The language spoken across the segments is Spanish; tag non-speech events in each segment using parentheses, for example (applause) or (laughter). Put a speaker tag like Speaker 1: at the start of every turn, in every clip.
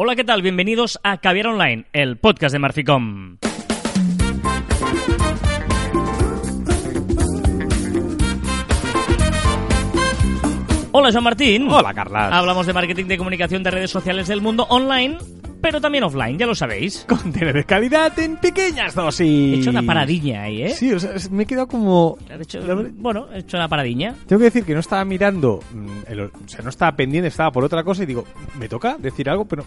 Speaker 1: Hola, ¿qué tal? Bienvenidos a Caviar Online, el podcast de Marficom. Hola, Joan Martín.
Speaker 2: Hola, Carlas.
Speaker 1: Hablamos de marketing de comunicación de redes sociales del mundo online, pero también offline, ya lo sabéis. (laughs)
Speaker 2: Contenido de calidad en pequeñas dosis.
Speaker 1: He hecho una paradilla ahí, ¿eh?
Speaker 2: Sí, o sea, me he quedado como...
Speaker 1: He hecho- bueno, he hecho una paradilla.
Speaker 2: Tengo que decir que no estaba mirando, mm, el- o sea, no estaba pendiente, estaba por otra cosa y digo, ¿me toca decir algo? Pero...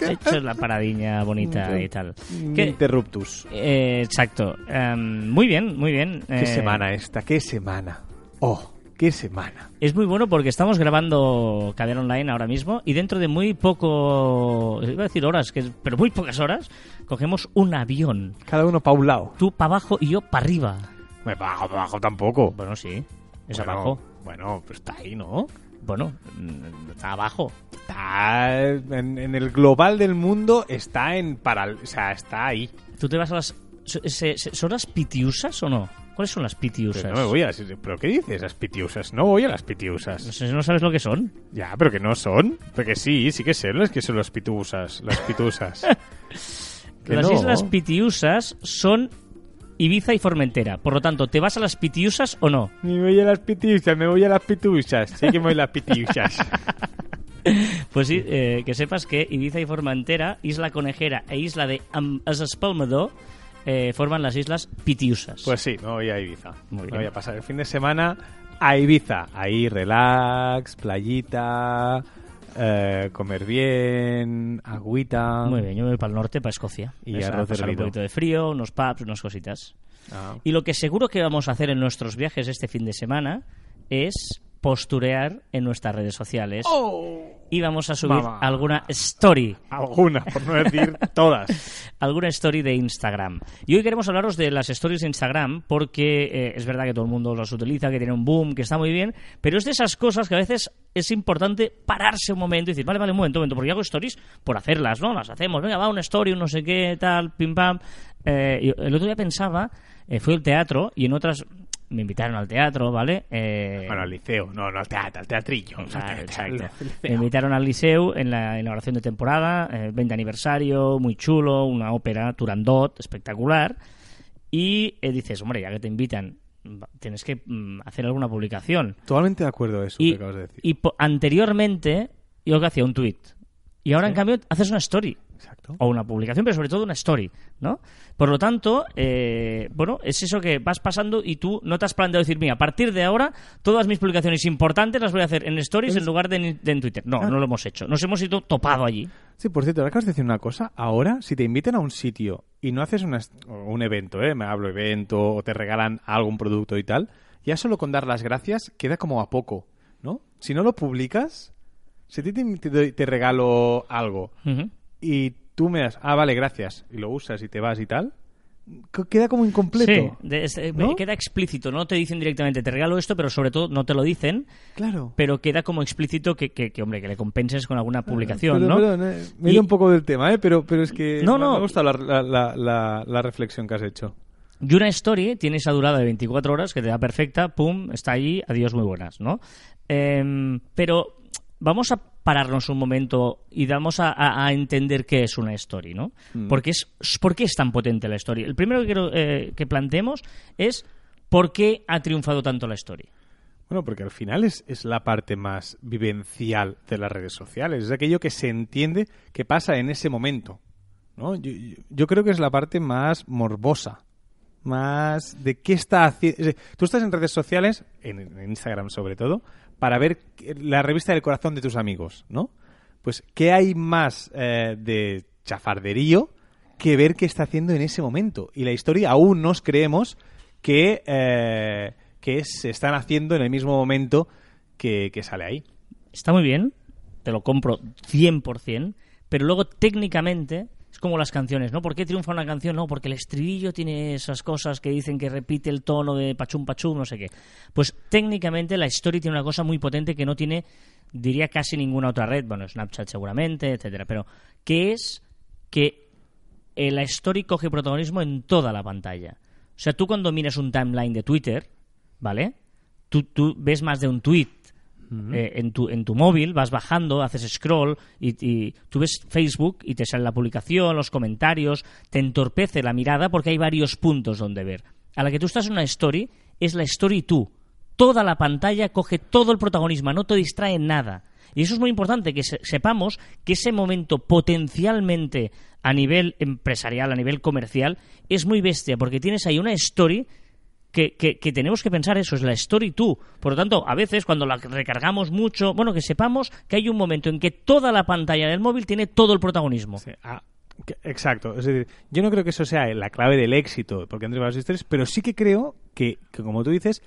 Speaker 1: He hecho la paradilla bonita (laughs) y tal. ¿Qué?
Speaker 2: Interruptus.
Speaker 1: Eh, exacto. Em, muy bien, muy bien.
Speaker 2: ¿Qué
Speaker 1: Eh,
Speaker 2: semana esta? ¿Qué semana? Oh, qué semana.
Speaker 1: Es muy bueno porque estamos grabando Cadena Online ahora mismo y dentro de muy poco, iba a decir horas, que, pero muy pocas horas, cogemos un avión.
Speaker 2: Cada uno pa' un lado.
Speaker 1: Tú para abajo y yo para arriba.
Speaker 2: Me bajo, bajo tampoco.
Speaker 1: Bueno, sí. Es
Speaker 2: Bueno,
Speaker 1: abajo.
Speaker 2: Bueno, pero está ahí, ¿no?
Speaker 1: Bueno, mm, está abajo.
Speaker 2: Está en, en el global del mundo, está en paral... O sea, está ahí.
Speaker 1: ¿Tú te vas a las... ¿Son las pitiusas o no? ¿Cuáles son las pitiusas?
Speaker 2: Pero no me voy a las... ¿Pero qué dices, las pitiusas? No voy a las pitiusas.
Speaker 1: No sé, ¿no sabes lo que son?
Speaker 2: Ya, pero que no son. Porque sí, sí que sé, es que son las pitusas. Las pitusas. (laughs) Que
Speaker 1: las
Speaker 2: no.
Speaker 1: islas Pitiusas son Ibiza y Formentera. Por lo tanto, ¿te vas a las Pitiusas o no?
Speaker 2: Me voy a las pitusas, me voy a las pitusas. Sí que me voy a las pitusas. (laughs)
Speaker 1: Pues sí, eh, que sepas que Ibiza y Formentera, Isla Conejera e Isla de Am- es Espalmador eh, forman las islas Pitiusas.
Speaker 2: Pues sí, me voy a Ibiza.
Speaker 1: Muy
Speaker 2: me voy a pasar el fin de semana a Ibiza. Ahí relax, playita, eh, comer bien, agüita.
Speaker 1: Muy bien, yo me voy para el norte, para Escocia.
Speaker 2: Y
Speaker 1: a pasar un poquito de frío, unos pubs, unas cositas.
Speaker 2: Ah.
Speaker 1: Y lo que seguro que vamos a hacer en nuestros viajes este fin de semana es posturear en nuestras redes sociales y vamos a subir alguna story
Speaker 2: Alguna, por no decir (laughs) todas.
Speaker 1: alguna story de Instagram. Y hoy queremos hablaros de las stories de Instagram porque eh, es verdad que todo el mundo las utiliza, que tiene un boom, que está muy bien, pero es de esas cosas que a veces es importante pararse un momento y decir, vale, vale, un momento, un momento, porque yo hago stories por hacerlas, ¿no? Las hacemos, venga, va una story, un no sé qué, tal, pim pam. Eh, el otro día pensaba, eh, fui al teatro y en otras me invitaron al teatro, ¿vale? Eh,
Speaker 2: Bueno, al liceo, no, no al teatro, al teatrillo. Al
Speaker 1: exacto.
Speaker 2: liceo.
Speaker 1: Me invitaron al Liceu en la inauguración de temporada, eh, 20 aniversario, muy chulo, una ópera Turandot, espectacular. Y eh, dices, hombre, ya que te invitan, tienes que mm, hacer alguna publicación.
Speaker 2: Totalmente de acuerdo a eso
Speaker 1: Y,
Speaker 2: que acabas de decir.
Speaker 1: y po- anteriormente yo que hacía un tweet. Y ahora, en cambio, haces una story.
Speaker 2: Exacto.
Speaker 1: O una publicación, pero sobre todo una story, ¿no? Por lo tanto, eh, bueno, es eso que vas pasando y tú no te has planteado decir, mira, a partir de ahora, todas mis publicaciones importantes las voy a hacer en stories en lugar de en, de en Twitter. No, no lo hemos hecho. Nos hemos ido topado allí.
Speaker 2: Sí, por cierto, ahora acabas de decir una cosa. Ahora, si te invitan a un sitio y no haces una un evento, ¿eh? Me hablo evento o te regalan algún producto y tal, ya solo con dar las gracias queda como a poco, ¿no? Si no lo publicas, si a ti te, te regalo algo y tú me das, ah, vale, gracias, y lo usas y te vas y tal, que- queda como incompleto.
Speaker 1: Sí, de- eh,
Speaker 2: ¿No?
Speaker 1: queda explícito. No te dicen directamente, te regalo esto, pero sobre todo no te lo dicen,
Speaker 2: Claro.
Speaker 1: pero queda como explícito que, que, que, hombre, que le compenses con alguna publicación,
Speaker 2: Perdón,
Speaker 1: ¿no?
Speaker 2: perdón, eh, me he ido un poco del tema, ¿eh? Pero, pero es que
Speaker 1: No,
Speaker 2: me-
Speaker 1: no.
Speaker 2: me gusta la, la- la- la- la reflexión que has hecho.
Speaker 1: Y una story tiene esa durada de 24 horas que te da perfecta, pum, está allí, adiós, muy buenas, ¿no? Em, pero vamos a pararnos un momento y vamos a, a- a entender qué es una story, ¿no? Porque es, ¿Por qué es tan potente la story? El primero que quiero eh, que planteemos es por qué ha triunfado tanto la story.
Speaker 2: Bueno, porque al final es, es la parte más vivencial de las redes sociales. Es aquello que se entiende que pasa en ese momento. ¿no? Yo, yo- yo creo que es la parte más morbosa. Más de qué está haciendo. Tú estás en redes sociales, en, en Instagram sobre todo, para ver la revista del corazón de tus amigos, ¿no? Pues, ¿qué hay más eh, de chafarderío que ver qué está haciendo en ese momento? Y la historia aún nos creemos que, eh, que se están haciendo en el mismo momento que, que sale ahí.
Speaker 1: Está muy bien, te lo compro 100%, pero luego técnicamente es como las canciones, ¿no? ¿Por qué triunfa una canción? No, porque el estribillo tiene esas cosas que dicen que repite el tono de pachum pachum, no sé qué. Pues técnicamente la story tiene una cosa muy potente que no tiene, diría, casi ninguna otra red, bueno, Snapchat seguramente, etcétera, pero que es que eh, la story coge protagonismo en toda la pantalla. O sea, tú cuando miras un timeline de Twitter, ¿vale? Tú, tú ves más de un tweet eh, en, tu, en tu móvil, vas bajando, haces scroll y, y tú ves Facebook y te sale la publicación, los comentarios, te entorpece la mirada porque hay varios puntos donde ver. A la que tú estás en una story, es la story tú. Toda la pantalla coge todo el protagonismo, no te distrae nada. Y eso es muy importante, que se- sepamos que ese momento potencialmente a nivel empresarial, a nivel comercial, es muy bestia, porque tienes ahí una story que, que- que tenemos que pensar eso, es la story tú. Por lo tanto, a veces cuando la recargamos mucho, bueno, que sepamos que hay un momento en que toda la pantalla del móvil tiene todo el protagonismo.
Speaker 2: Ah, exacto. Es decir, yo no creo que eso sea la clave del éxito, porque entre las historias, pero sí que creo que, que, como tú dices,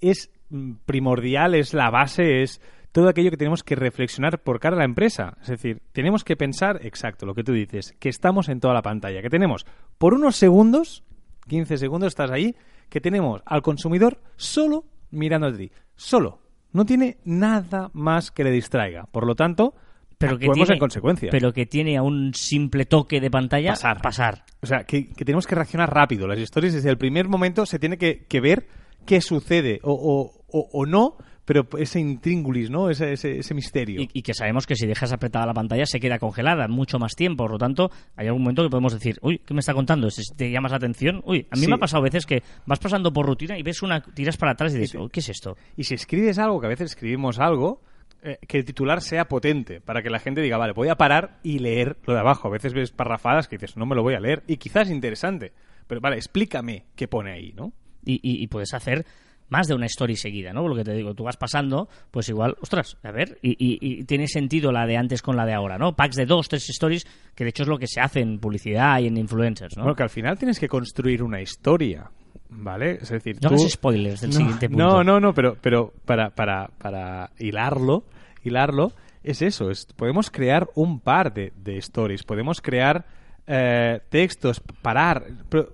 Speaker 2: es mm, primordial, es la base, es todo aquello que tenemos que reflexionar por cara a la empresa. Es decir, tenemos que pensar, exacto, lo que tú dices, que estamos en toda la pantalla, que tenemos por unos segundos, 15 segundos estás ahí, que tenemos al consumidor solo mirando a ti, solo. No tiene nada más que le distraiga. Por lo tanto,
Speaker 1: pero que tiene,
Speaker 2: en consecuencia.
Speaker 1: Pero que tiene a un simple toque de pantalla
Speaker 2: Pasar.
Speaker 1: pasar.
Speaker 2: O sea, que, que tenemos que reaccionar rápido. Las historias desde el primer momento se tiene que, que ver qué sucede o, o- o- o no, pero ese intríngulis, ¿no? Ese, ese, ese misterio.
Speaker 1: Y, y que sabemos que si dejas apretada la pantalla se queda congelada mucho más tiempo. Por lo tanto, hay algún momento que podemos decir, uy, ¿qué me está contando? Si te llamas la atención. Uy, a mí
Speaker 2: Sí.
Speaker 1: me ha pasado veces que vas pasando por rutina y ves una, tiras para atrás y dices, uy, ¿qué es esto?
Speaker 2: Y si escribes algo, que a veces escribimos algo, eh, que el titular sea potente, para que la gente diga, vale, voy a parar y leer lo de abajo. A veces ves parrafadas que dices, no me lo voy a leer, y quizás es interesante. Pero vale, explícame qué pone ahí, ¿no?
Speaker 1: Y, y- y puedes hacer más de una story seguida, ¿no? Lo que te digo, tú vas pasando, pues igual, ostras, a ver, y, y- y tiene sentido la de antes con la de ahora, ¿no? Packs de dos, tres stories, que de hecho es lo que se hace en publicidad y en influencers, ¿no?
Speaker 2: Bueno, que al final tienes que construir una historia, ¿vale? Es decir,
Speaker 1: No
Speaker 2: tú...
Speaker 1: hagas spoilers del
Speaker 2: no,
Speaker 1: siguiente punto.
Speaker 2: No, no, no, pero, pero para, para, para hilarlo, hilarlo, es eso, es, podemos crear un par de, de stories, podemos crear eh, textos, parar, pero,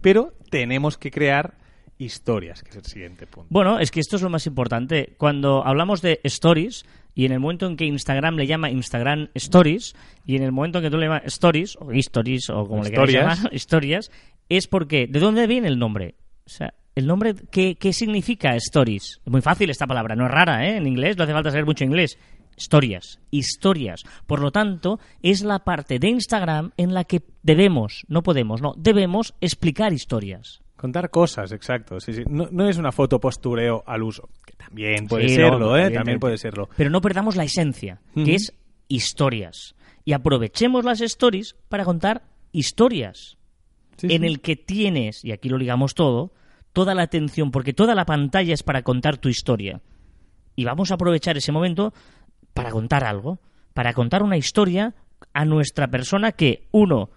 Speaker 2: pero tenemos que crear historias, que es el siguiente punto.
Speaker 1: Bueno, es que esto es lo más importante. Cuando hablamos de stories, y en el momento en que Instagram le llama Instagram Stories, y en el momento en que tú le llamas Stories, o Stories, o como le quieras
Speaker 2: Historias.
Speaker 1: llamar, (laughs) historias, es porque, ¿de dónde viene el nombre? O sea, el nombre, ¿qué, qué significa Stories? Es muy fácil esta palabra, no es rara, ¿eh? En inglés, no hace falta saber mucho inglés. Historias, historias. Por lo tanto, es la parte de Instagram en la que debemos, no podemos, no, debemos explicar historias.
Speaker 2: Contar cosas, exacto. Sí, sí. No, no es una foto postureo al uso, que también puede
Speaker 1: Sí,
Speaker 2: serlo,
Speaker 1: no,
Speaker 2: ¿eh? También puede serlo.
Speaker 1: Pero no perdamos la esencia, que es historias. Y aprovechemos las stories para contar historias
Speaker 2: Sí,
Speaker 1: en el que tienes, y aquí lo ligamos todo, toda la atención, porque toda la pantalla es para contar tu historia. Y vamos a aprovechar ese momento para contar algo, para contar una historia a nuestra persona que, uno,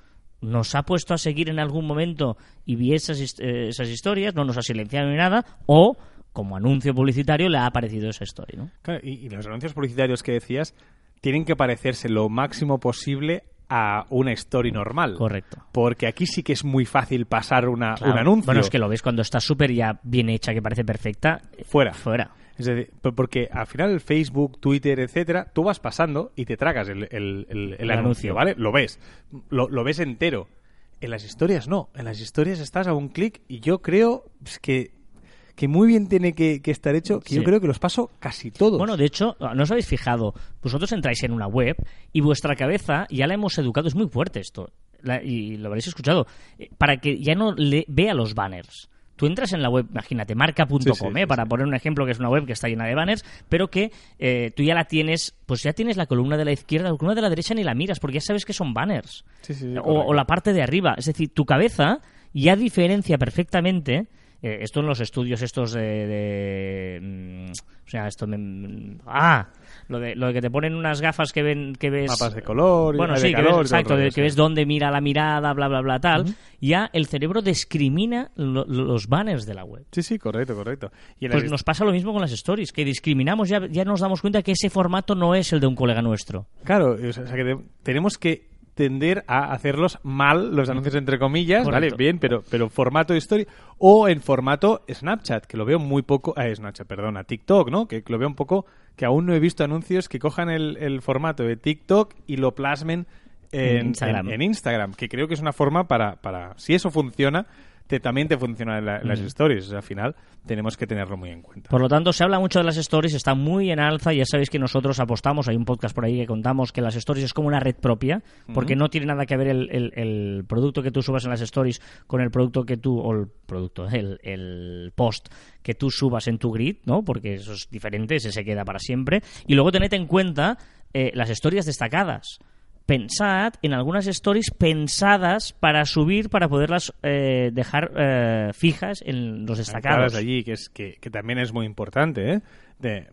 Speaker 1: nos ha puesto a seguir en algún momento y vi esas, eh, esas historias, no nos ha silenciado ni nada, o como anuncio publicitario le ha aparecido esa historia, ¿no?
Speaker 2: Claro, y, y los anuncios publicitarios que decías tienen que parecerse lo máximo posible a una story normal.
Speaker 1: Correcto.
Speaker 2: Porque aquí sí que es muy fácil pasar una,
Speaker 1: Claro.
Speaker 2: un anuncio.
Speaker 1: Bueno, es que lo ves cuando está súper ya bien hecha, que parece perfecta. eh,
Speaker 2: Fuera.
Speaker 1: Fuera.
Speaker 2: Es decir, porque al final el Facebook, Twitter, etcétera, tú vas pasando y te tragas el, el- el- anuncio. ¿vale? Lo ves. Lo, lo ves entero. En las historias no. En las historias estás a un clic y yo creo pues, que, que muy bien tiene que, que estar hecho, que yo creo que los paso casi todos.
Speaker 1: Bueno, de hecho, no os habéis fijado, vosotros entráis en una web y vuestra cabeza ya la hemos educado, es muy fuerte esto, la- y lo habréis escuchado, eh, para que ya no le vea los banners. Tú entras en la web, imagínate, marca.com,
Speaker 2: Sí, sí,
Speaker 1: eh, para
Speaker 2: sí.
Speaker 1: poner un ejemplo que es una web que está llena de banners, pero que eh, tú ya la tienes, pues ya tienes la columna de la izquierda, la columna de la derecha ni la miras, porque ya sabes que son banners.
Speaker 2: Sí, sí, sí,
Speaker 1: o, o la parte de arriba. Es decir, tu cabeza ya diferencia perfectamente. Eh, esto en los estudios estos de, de, mm, o sea esto me, mm, ah lo de, lo de que te ponen unas gafas que ven que ves
Speaker 2: Mapas de color, y-
Speaker 1: bueno
Speaker 2: de
Speaker 1: sí que
Speaker 2: calor
Speaker 1: ves, exacto
Speaker 2: rollo,
Speaker 1: de
Speaker 2: sí.
Speaker 1: que ves dónde mira la mirada bla bla bla tal ya el cerebro discrimina lo- lo- los banners de la web
Speaker 2: Sí, sí, correcto, correcto. Y
Speaker 1: pues nos pasa lo mismo con las stories que discriminamos ya ya nos damos cuenta que ese formato no es el de un colega nuestro
Speaker 2: Claro, o sea, que te- tenemos que tender a hacerlos mal, los anuncios entre comillas,
Speaker 1: Correcto.
Speaker 2: ¿vale? Bien, pero, pero formato de story o en formato Snapchat, que lo veo muy poco, eh, Snapchat, perdona, TikTok, ¿no? Que lo veo un poco, que aún no he visto anuncios que cojan el, el formato de TikTok y lo plasmen en,
Speaker 1: En Instagram.
Speaker 2: en- en Instagram, que creo que es una forma para, para, si eso funciona, te, también te funcionan la- las stories. O sea, al final tenemos que tenerlo muy en cuenta.
Speaker 1: Por lo tanto, se habla mucho de las stories, está muy en alza. Ya sabéis que nosotros apostamos, hay un podcast por ahí que contamos que las stories es como una red propia, porque no tiene nada que ver el, el- el producto que tú subas en las stories con el producto que tú, o el producto, el, el post que tú subas en tu grid, ¿no? Porque eso es diferente, ese se queda para siempre. Y luego tened en cuenta eh, las historias destacadas. Pensad en algunas stories pensadas para subir, para poderlas eh, dejar eh, fijas en los destacados.
Speaker 2: Allí, que, es, que, que también es muy importante. ¿eh? De-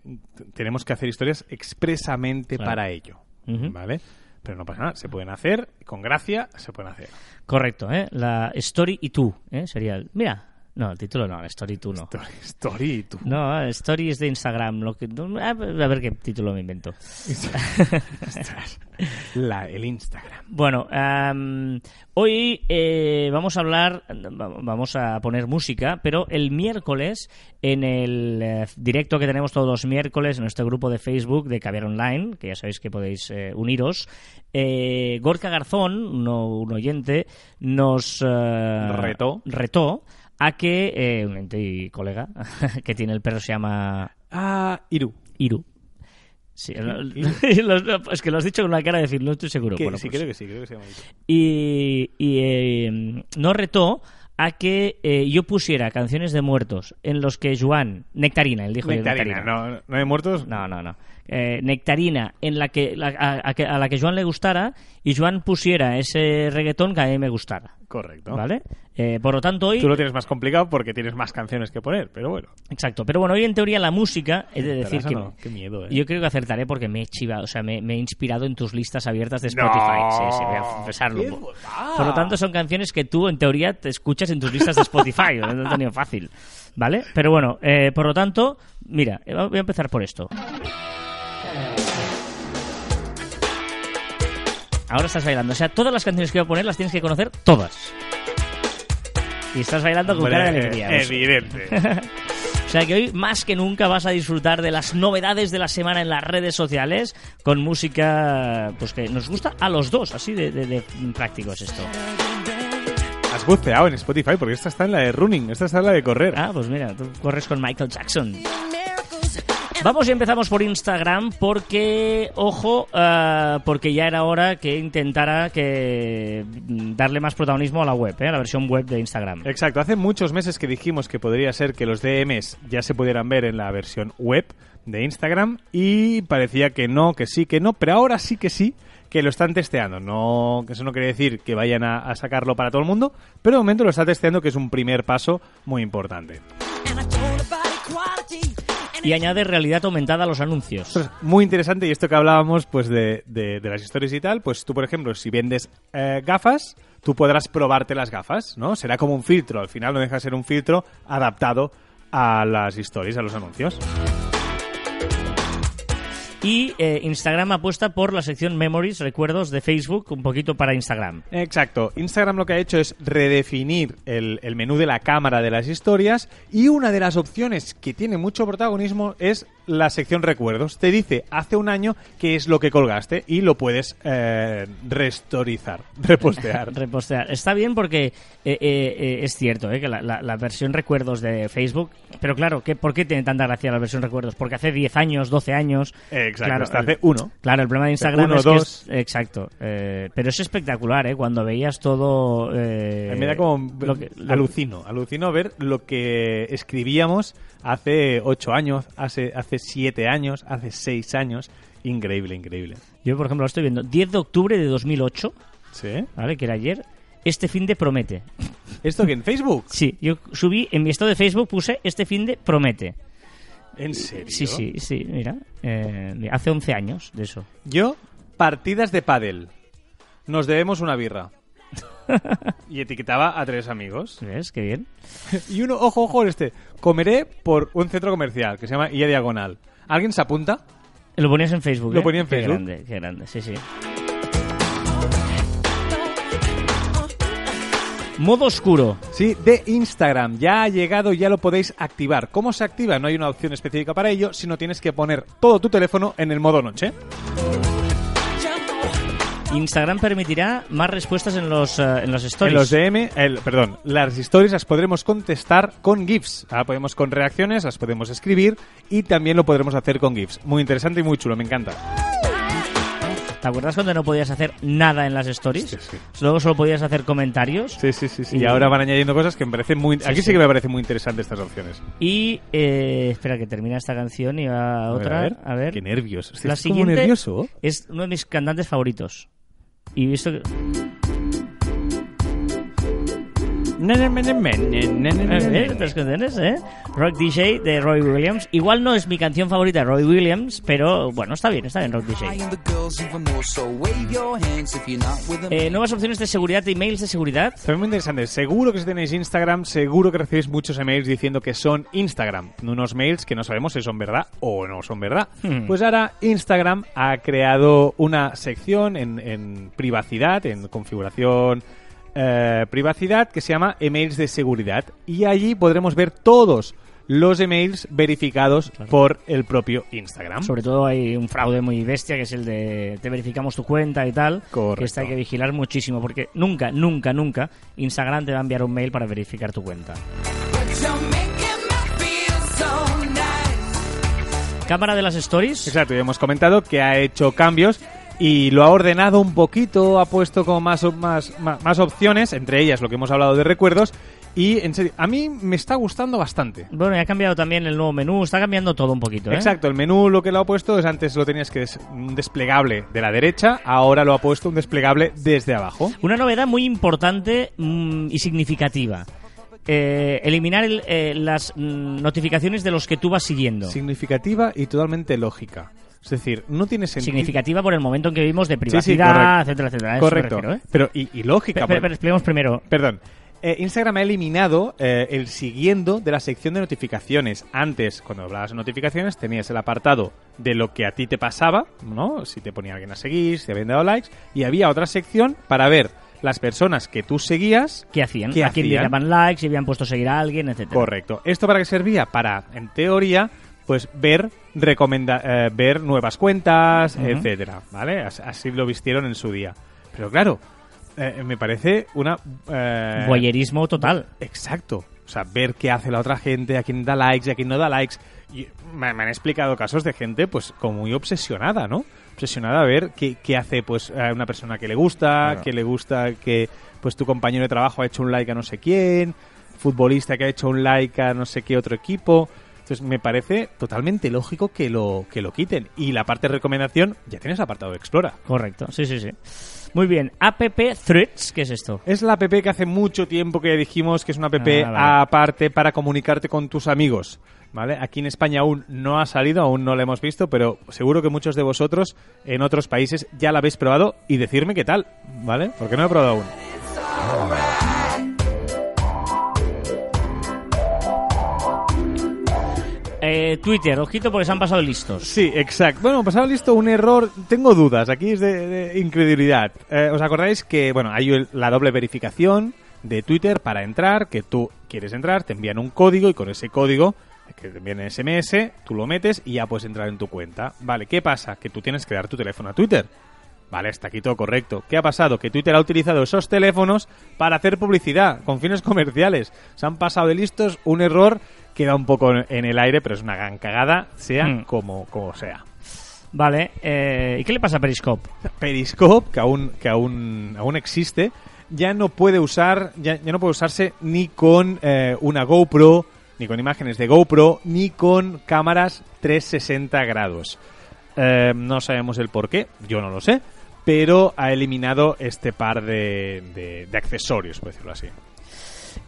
Speaker 2: tenemos que hacer historias expresamente
Speaker 1: Claro.
Speaker 2: para ello. ¿Vale? Pero no pasa nada, se pueden hacer, con gracia se pueden hacer.
Speaker 1: Correcto, ¿eh? La Story y tú, ¿eh? Sería el... Mira, no, el título no, Story tú no.
Speaker 2: Story, story tú.
Speaker 1: No, Story es de Instagram. Lo que... A ver qué título me invento. (laughs)
Speaker 2: La, el Instagram.
Speaker 1: Bueno, am, hoy eh, vamos a hablar, va- vamos a poner música, pero el miércoles, en el eh, directo que tenemos todos los miércoles en nuestro grupo de Facebook de Caviar Online, que ya sabéis que podéis eh, uniros, eh, Gorka Garzón, uno- un oyente, nos
Speaker 2: Retó.
Speaker 1: retó a que, eh, un ente y colega, (laughs) que tiene el perro, se llama
Speaker 2: Ah, Iru.
Speaker 1: Iru. Sí, (laughs) es que lo has dicho con una cara de decir, no estoy seguro. Bueno,
Speaker 2: sí,
Speaker 1: pues-
Speaker 2: creo que sí, creo que se llama Iru.
Speaker 1: y, y, eh, nos retó a que eh, yo pusiera canciones de muertos en los que Joan, Nectarina, él dijo yo,
Speaker 2: Nectarina, no, no hay muertos.
Speaker 1: no, no, no. Eh, nectarina en la que, la- a, la que Joan le gustara y Joan pusiera ese reggaetón que a mí me gustara.
Speaker 2: Correcto.
Speaker 1: ¿Vale? Eh, por lo tanto, hoy.
Speaker 2: Tú lo tienes más complicado porque tienes más canciones que poner, pero bueno.
Speaker 1: Exacto. Pero bueno, hoy en teoría la música, he de decir que.
Speaker 2: no, Qué miedo, ¿eh?
Speaker 1: Yo creo que acertaré porque me he chivado, o sea, me, me he inspirado en tus listas abiertas de Spotify.
Speaker 2: No.
Speaker 1: Sí, sí, voy a confesarlo.
Speaker 2: ¿Qué
Speaker 1: Por, lo tanto, son canciones que tú, en teoría, te escuchas en tus listas de Spotify. (laughs) no lo he tenido fácil. ¿Vale? Pero bueno, eh, por lo tanto, mira, voy a empezar por esto. Ahora estás bailando. O sea, todas las canciones que voy a poner las tienes que conocer todas. Y estás bailando con
Speaker 2: Hombre,
Speaker 1: cara de alegría. Eso.
Speaker 2: Evidente. (laughs)
Speaker 1: O sea que hoy más que nunca vas a disfrutar de las novedades de la semana en las redes sociales con música pues que nos gusta a los dos, así de, de- de práctico es esto.
Speaker 2: Has buceado en Spotify porque esta está en la de running, esta está en la de correr.
Speaker 1: Ah, pues mira, tú corres con Michael Jackson. Vamos y empezamos por Instagram porque, ojo, ah, porque ya era hora que intentara que mm, darle más protagonismo a la web, ¿eh? a la versión web de Instagram.
Speaker 2: Exacto, hace muchos meses que dijimos que podría ser que los DMs ya se pudieran ver en la versión web de Instagram y parecía que no, que sí, que no, pero ahora sí que sí que lo están testeando. No, que eso no quiere decir que vayan a, a sacarlo para todo el mundo, pero de momento lo está testeando, que es un primer paso muy importante.
Speaker 1: Y añade realidad aumentada a los anuncios.
Speaker 2: Muy interesante y esto que hablábamos pues de, de- de las historias y tal, pues tú por ejemplo si vendes eh, gafas, tú podrás probarte las gafas, ¿no? Será como un filtro, al final no deja de ser un filtro adaptado a las historias, a los anuncios.
Speaker 1: Y eh, Instagram apuesta por la sección Memories, recuerdos de Facebook, un poquito para Instagram.
Speaker 2: Exacto, Instagram lo que ha hecho es redefinir el, el menú de la cámara de las historias y una de las opciones que tiene mucho protagonismo es la sección recuerdos. Te dice hace un año qué es lo que colgaste y lo puedes eh, restorizar, (laughs) repostear. (laughs)
Speaker 1: Repostear. Está bien porque eh, eh, eh, es cierto eh, que la, la- la versión recuerdos de Facebook. Pero claro, ¿qué, ¿por qué tiene tanta gracia la versión recuerdos? Porque hace 10 años, 12 años.
Speaker 2: Exacto,
Speaker 1: claro,
Speaker 2: hasta hace uno.
Speaker 1: Claro, el problema de Instagram
Speaker 2: uno,
Speaker 1: es que.
Speaker 2: dos.
Speaker 1: es- exacto. eh, pero es espectacular, ¿eh? Cuando veías todo. eh,
Speaker 2: me da como
Speaker 1: lo que- lo-
Speaker 2: alucino, alucino ver lo que escribíamos hace ocho años, hace hace siete años, hace seis años, increíble, increíble.
Speaker 1: Yo, por ejemplo, lo estoy viendo. 10 de octubre de 2008,
Speaker 2: ¿Sí?
Speaker 1: ¿vale? Que era ayer. Este fin de promete.
Speaker 2: ¿Esto que en Facebook?
Speaker 1: Sí, yo subí en mi estado de Facebook, puse este fin de promete.
Speaker 2: ¿En serio?
Speaker 1: Sí, sí, sí, mira. eh, hace 11 años de eso.
Speaker 2: Yo, partidas de pádel. Nos debemos una birra. (laughs) y etiquetaba a tres amigos.
Speaker 1: ¿Ves? Qué bien. (laughs)
Speaker 2: Y uno, ojo, ojo, este. Comeré por un centro comercial que se llama Illa Diagonal. ¿Alguien se apunta?
Speaker 1: Lo ponías en Facebook.
Speaker 2: Lo
Speaker 1: ¿eh?
Speaker 2: ponía en
Speaker 1: Qué
Speaker 2: Facebook.
Speaker 1: grande, qué grande, sí, sí. Modo oscuro.
Speaker 2: Sí, de Instagram. Ya ha llegado, ya lo podéis activar. ¿Cómo se activa? No hay una opción específica para ello, sino tienes que poner todo tu teléfono en el modo noche.
Speaker 1: Instagram permitirá más respuestas en los, eh, en los stories.
Speaker 2: En los DM, el, perdón, las stories las podremos contestar con GIFs. Ahora podemos con reacciones, las podemos escribir y también lo podremos hacer con GIFs. Muy interesante y muy chulo, me encanta.
Speaker 1: ¿Te acuerdas cuando no podías hacer nada en las stories?
Speaker 2: Sí, sí.
Speaker 1: Luego solo podías hacer comentarios.
Speaker 2: Sí, sí, sí. sí.
Speaker 1: Y-
Speaker 2: Y ahora van añadiendo cosas que me parecen muy... Aquí sí, que me parecen muy interesantes estas opciones.
Speaker 1: Y eh, espera que termina esta canción y va
Speaker 2: A
Speaker 1: otra.
Speaker 2: a ver.
Speaker 1: A ver.
Speaker 2: Qué nervios. Estoy
Speaker 1: La
Speaker 2: como
Speaker 1: siguiente
Speaker 2: nervioso.
Speaker 1: es uno de mis cantantes favoritos. Y visto que... Otras canciones, ¿eh? Rock DJ de Roy Williams. Igual no es mi canción favorita de Roy Williams, pero bueno, está bien, está bien Rock DJ. Eh, nuevas opciones de seguridad, emails de seguridad.
Speaker 2: También muy interesante. Seguro que si tenéis Instagram, seguro que recibís muchos emails diciendo que son Instagram. Unos mails que no sabemos si son verdad o no son verdad.
Speaker 1: Hmm.
Speaker 2: Pues ahora Instagram ha creado una sección en, en privacidad, en configuración eh, privacidad, que se llama emails de seguridad. Y allí podremos ver todos los emails verificados por el propio Instagram.
Speaker 1: Sobre todo hay un fraude muy bestia que es el de te verificamos tu cuenta y tal.
Speaker 2: Correcto.
Speaker 1: Que esta hay que vigilar muchísimo porque nunca, nunca, nunca Instagram te va a enviar un mail para verificar tu cuenta. Cámara de las stories.
Speaker 2: Exacto, y hemos comentado que ha hecho cambios y lo ha ordenado un poquito, ha puesto como más, más, más, más opciones, entre ellas lo que hemos hablado de recuerdos. Y en serio, a mí me está gustando bastante.
Speaker 1: Bueno, y ha cambiado también el nuevo menú, está cambiando todo un poquito, ¿eh?
Speaker 2: Exacto, el menú lo que lo ha puesto es antes lo tenías que des- un desplegable de la derecha, ahora lo ha puesto un desplegable desde abajo.
Speaker 1: Una novedad muy importante mm, y significativa. Eh, eliminar el- eh, las mm, notificaciones de los que tú vas siguiendo.
Speaker 2: Significativa y totalmente lógica. Es decir, no tiene sentido.
Speaker 1: Significativa por el momento en que vivimos de
Speaker 2: sí,
Speaker 1: privacidad,
Speaker 2: correcto.
Speaker 1: etcétera, etcétera.
Speaker 2: Correcto.
Speaker 1: refiero, ¿eh?
Speaker 2: Pero y, y lógica.
Speaker 1: Pero, pero expliquemos primero.
Speaker 2: Perdón. Eh, Instagram ha eliminado eh, el siguiendo de la sección de notificaciones. Antes, cuando hablabas de notificaciones, tenías el apartado de lo que a ti te pasaba, ¿no? Si te ponía alguien a seguir, si te habían dado likes, y había otra sección para ver las personas que tú seguías.
Speaker 1: ¿Qué hacían?
Speaker 2: ¿Qué
Speaker 1: ¿A quién le
Speaker 2: hacían?
Speaker 1: daban likes? ¿Si habían puesto a seguir a alguien? Etcétera.
Speaker 2: Correcto. ¿Esto para qué servía? Para, en teoría, pues ver recomenda eh, ver nuevas cuentas,
Speaker 1: Ujú.
Speaker 2: etcétera, ¿vale? As- Así lo vistieron en su día. Pero claro, eh, me parece una eh,
Speaker 1: total.
Speaker 2: Exacto. O sea, ver qué hace la otra gente, a quién da likes y a quién no da likes. Y me, me han explicado casos de gente, pues, como muy obsesionada, ¿no? Obsesionada a ver qué, qué hace, pues, a una persona que le gusta,
Speaker 1: Claro.
Speaker 2: que le gusta que, pues, tu compañero de trabajo ha hecho un like a no sé quién, futbolista que ha hecho un like a no sé qué otro equipo. Entonces, me parece totalmente lógico que lo, que lo quiten. Y la parte de recomendación, ya tienes apartado de Explora.
Speaker 1: Correcto. Sí, sí, sí. Muy bien. App Threads, ¿qué es esto?
Speaker 2: Es la app que hace mucho tiempo que dijimos que es una app
Speaker 1: Ah, vale.
Speaker 2: aparte para comunicarte con tus amigos. ¿Vale? Aquí en España aún no ha salido, aún no la hemos visto, pero seguro que muchos de vosotros en otros países ya la habéis probado y decirme qué tal, ¿vale? Porque no he probado aún.
Speaker 1: Eh, Twitter, ojito porque se han pasado listos.
Speaker 2: Sí, exacto. Bueno, pasado listo un error. Tengo dudas. Aquí es de, incredulidad. Eh, ¿Os acordáis que, bueno, hay la doble verificación de Twitter para entrar? Que tú quieres entrar, te envían un código y con ese código, que te envían en SMS, tú lo metes y ya puedes entrar en tu cuenta. Vale, ¿qué pasa? Que tú tienes que dar tu teléfono a Twitter. Vale, está aquí todo correcto. ¿Qué ha pasado? Que Twitter ha utilizado esos teléfonos para hacer publicidad con fines (laughs) comerciales. Se han pasado de listos, un error queda un poco en el aire, pero es una gran cagada, sea
Speaker 1: Mm.
Speaker 2: como, como sea.
Speaker 1: Vale. eh, ¿Y qué le pasa a Periscope?
Speaker 2: Periscope, que aún, que aún, aún existe, ya no puede usar, ya, ya no puede usarse ni con eh, una GoPro, ni con imágenes de GoPro, ni con cámaras 360 grados. Eh, no sabemos el por qué, yo no lo sé, pero ha eliminado este par de, de- de accesorios, por decirlo así.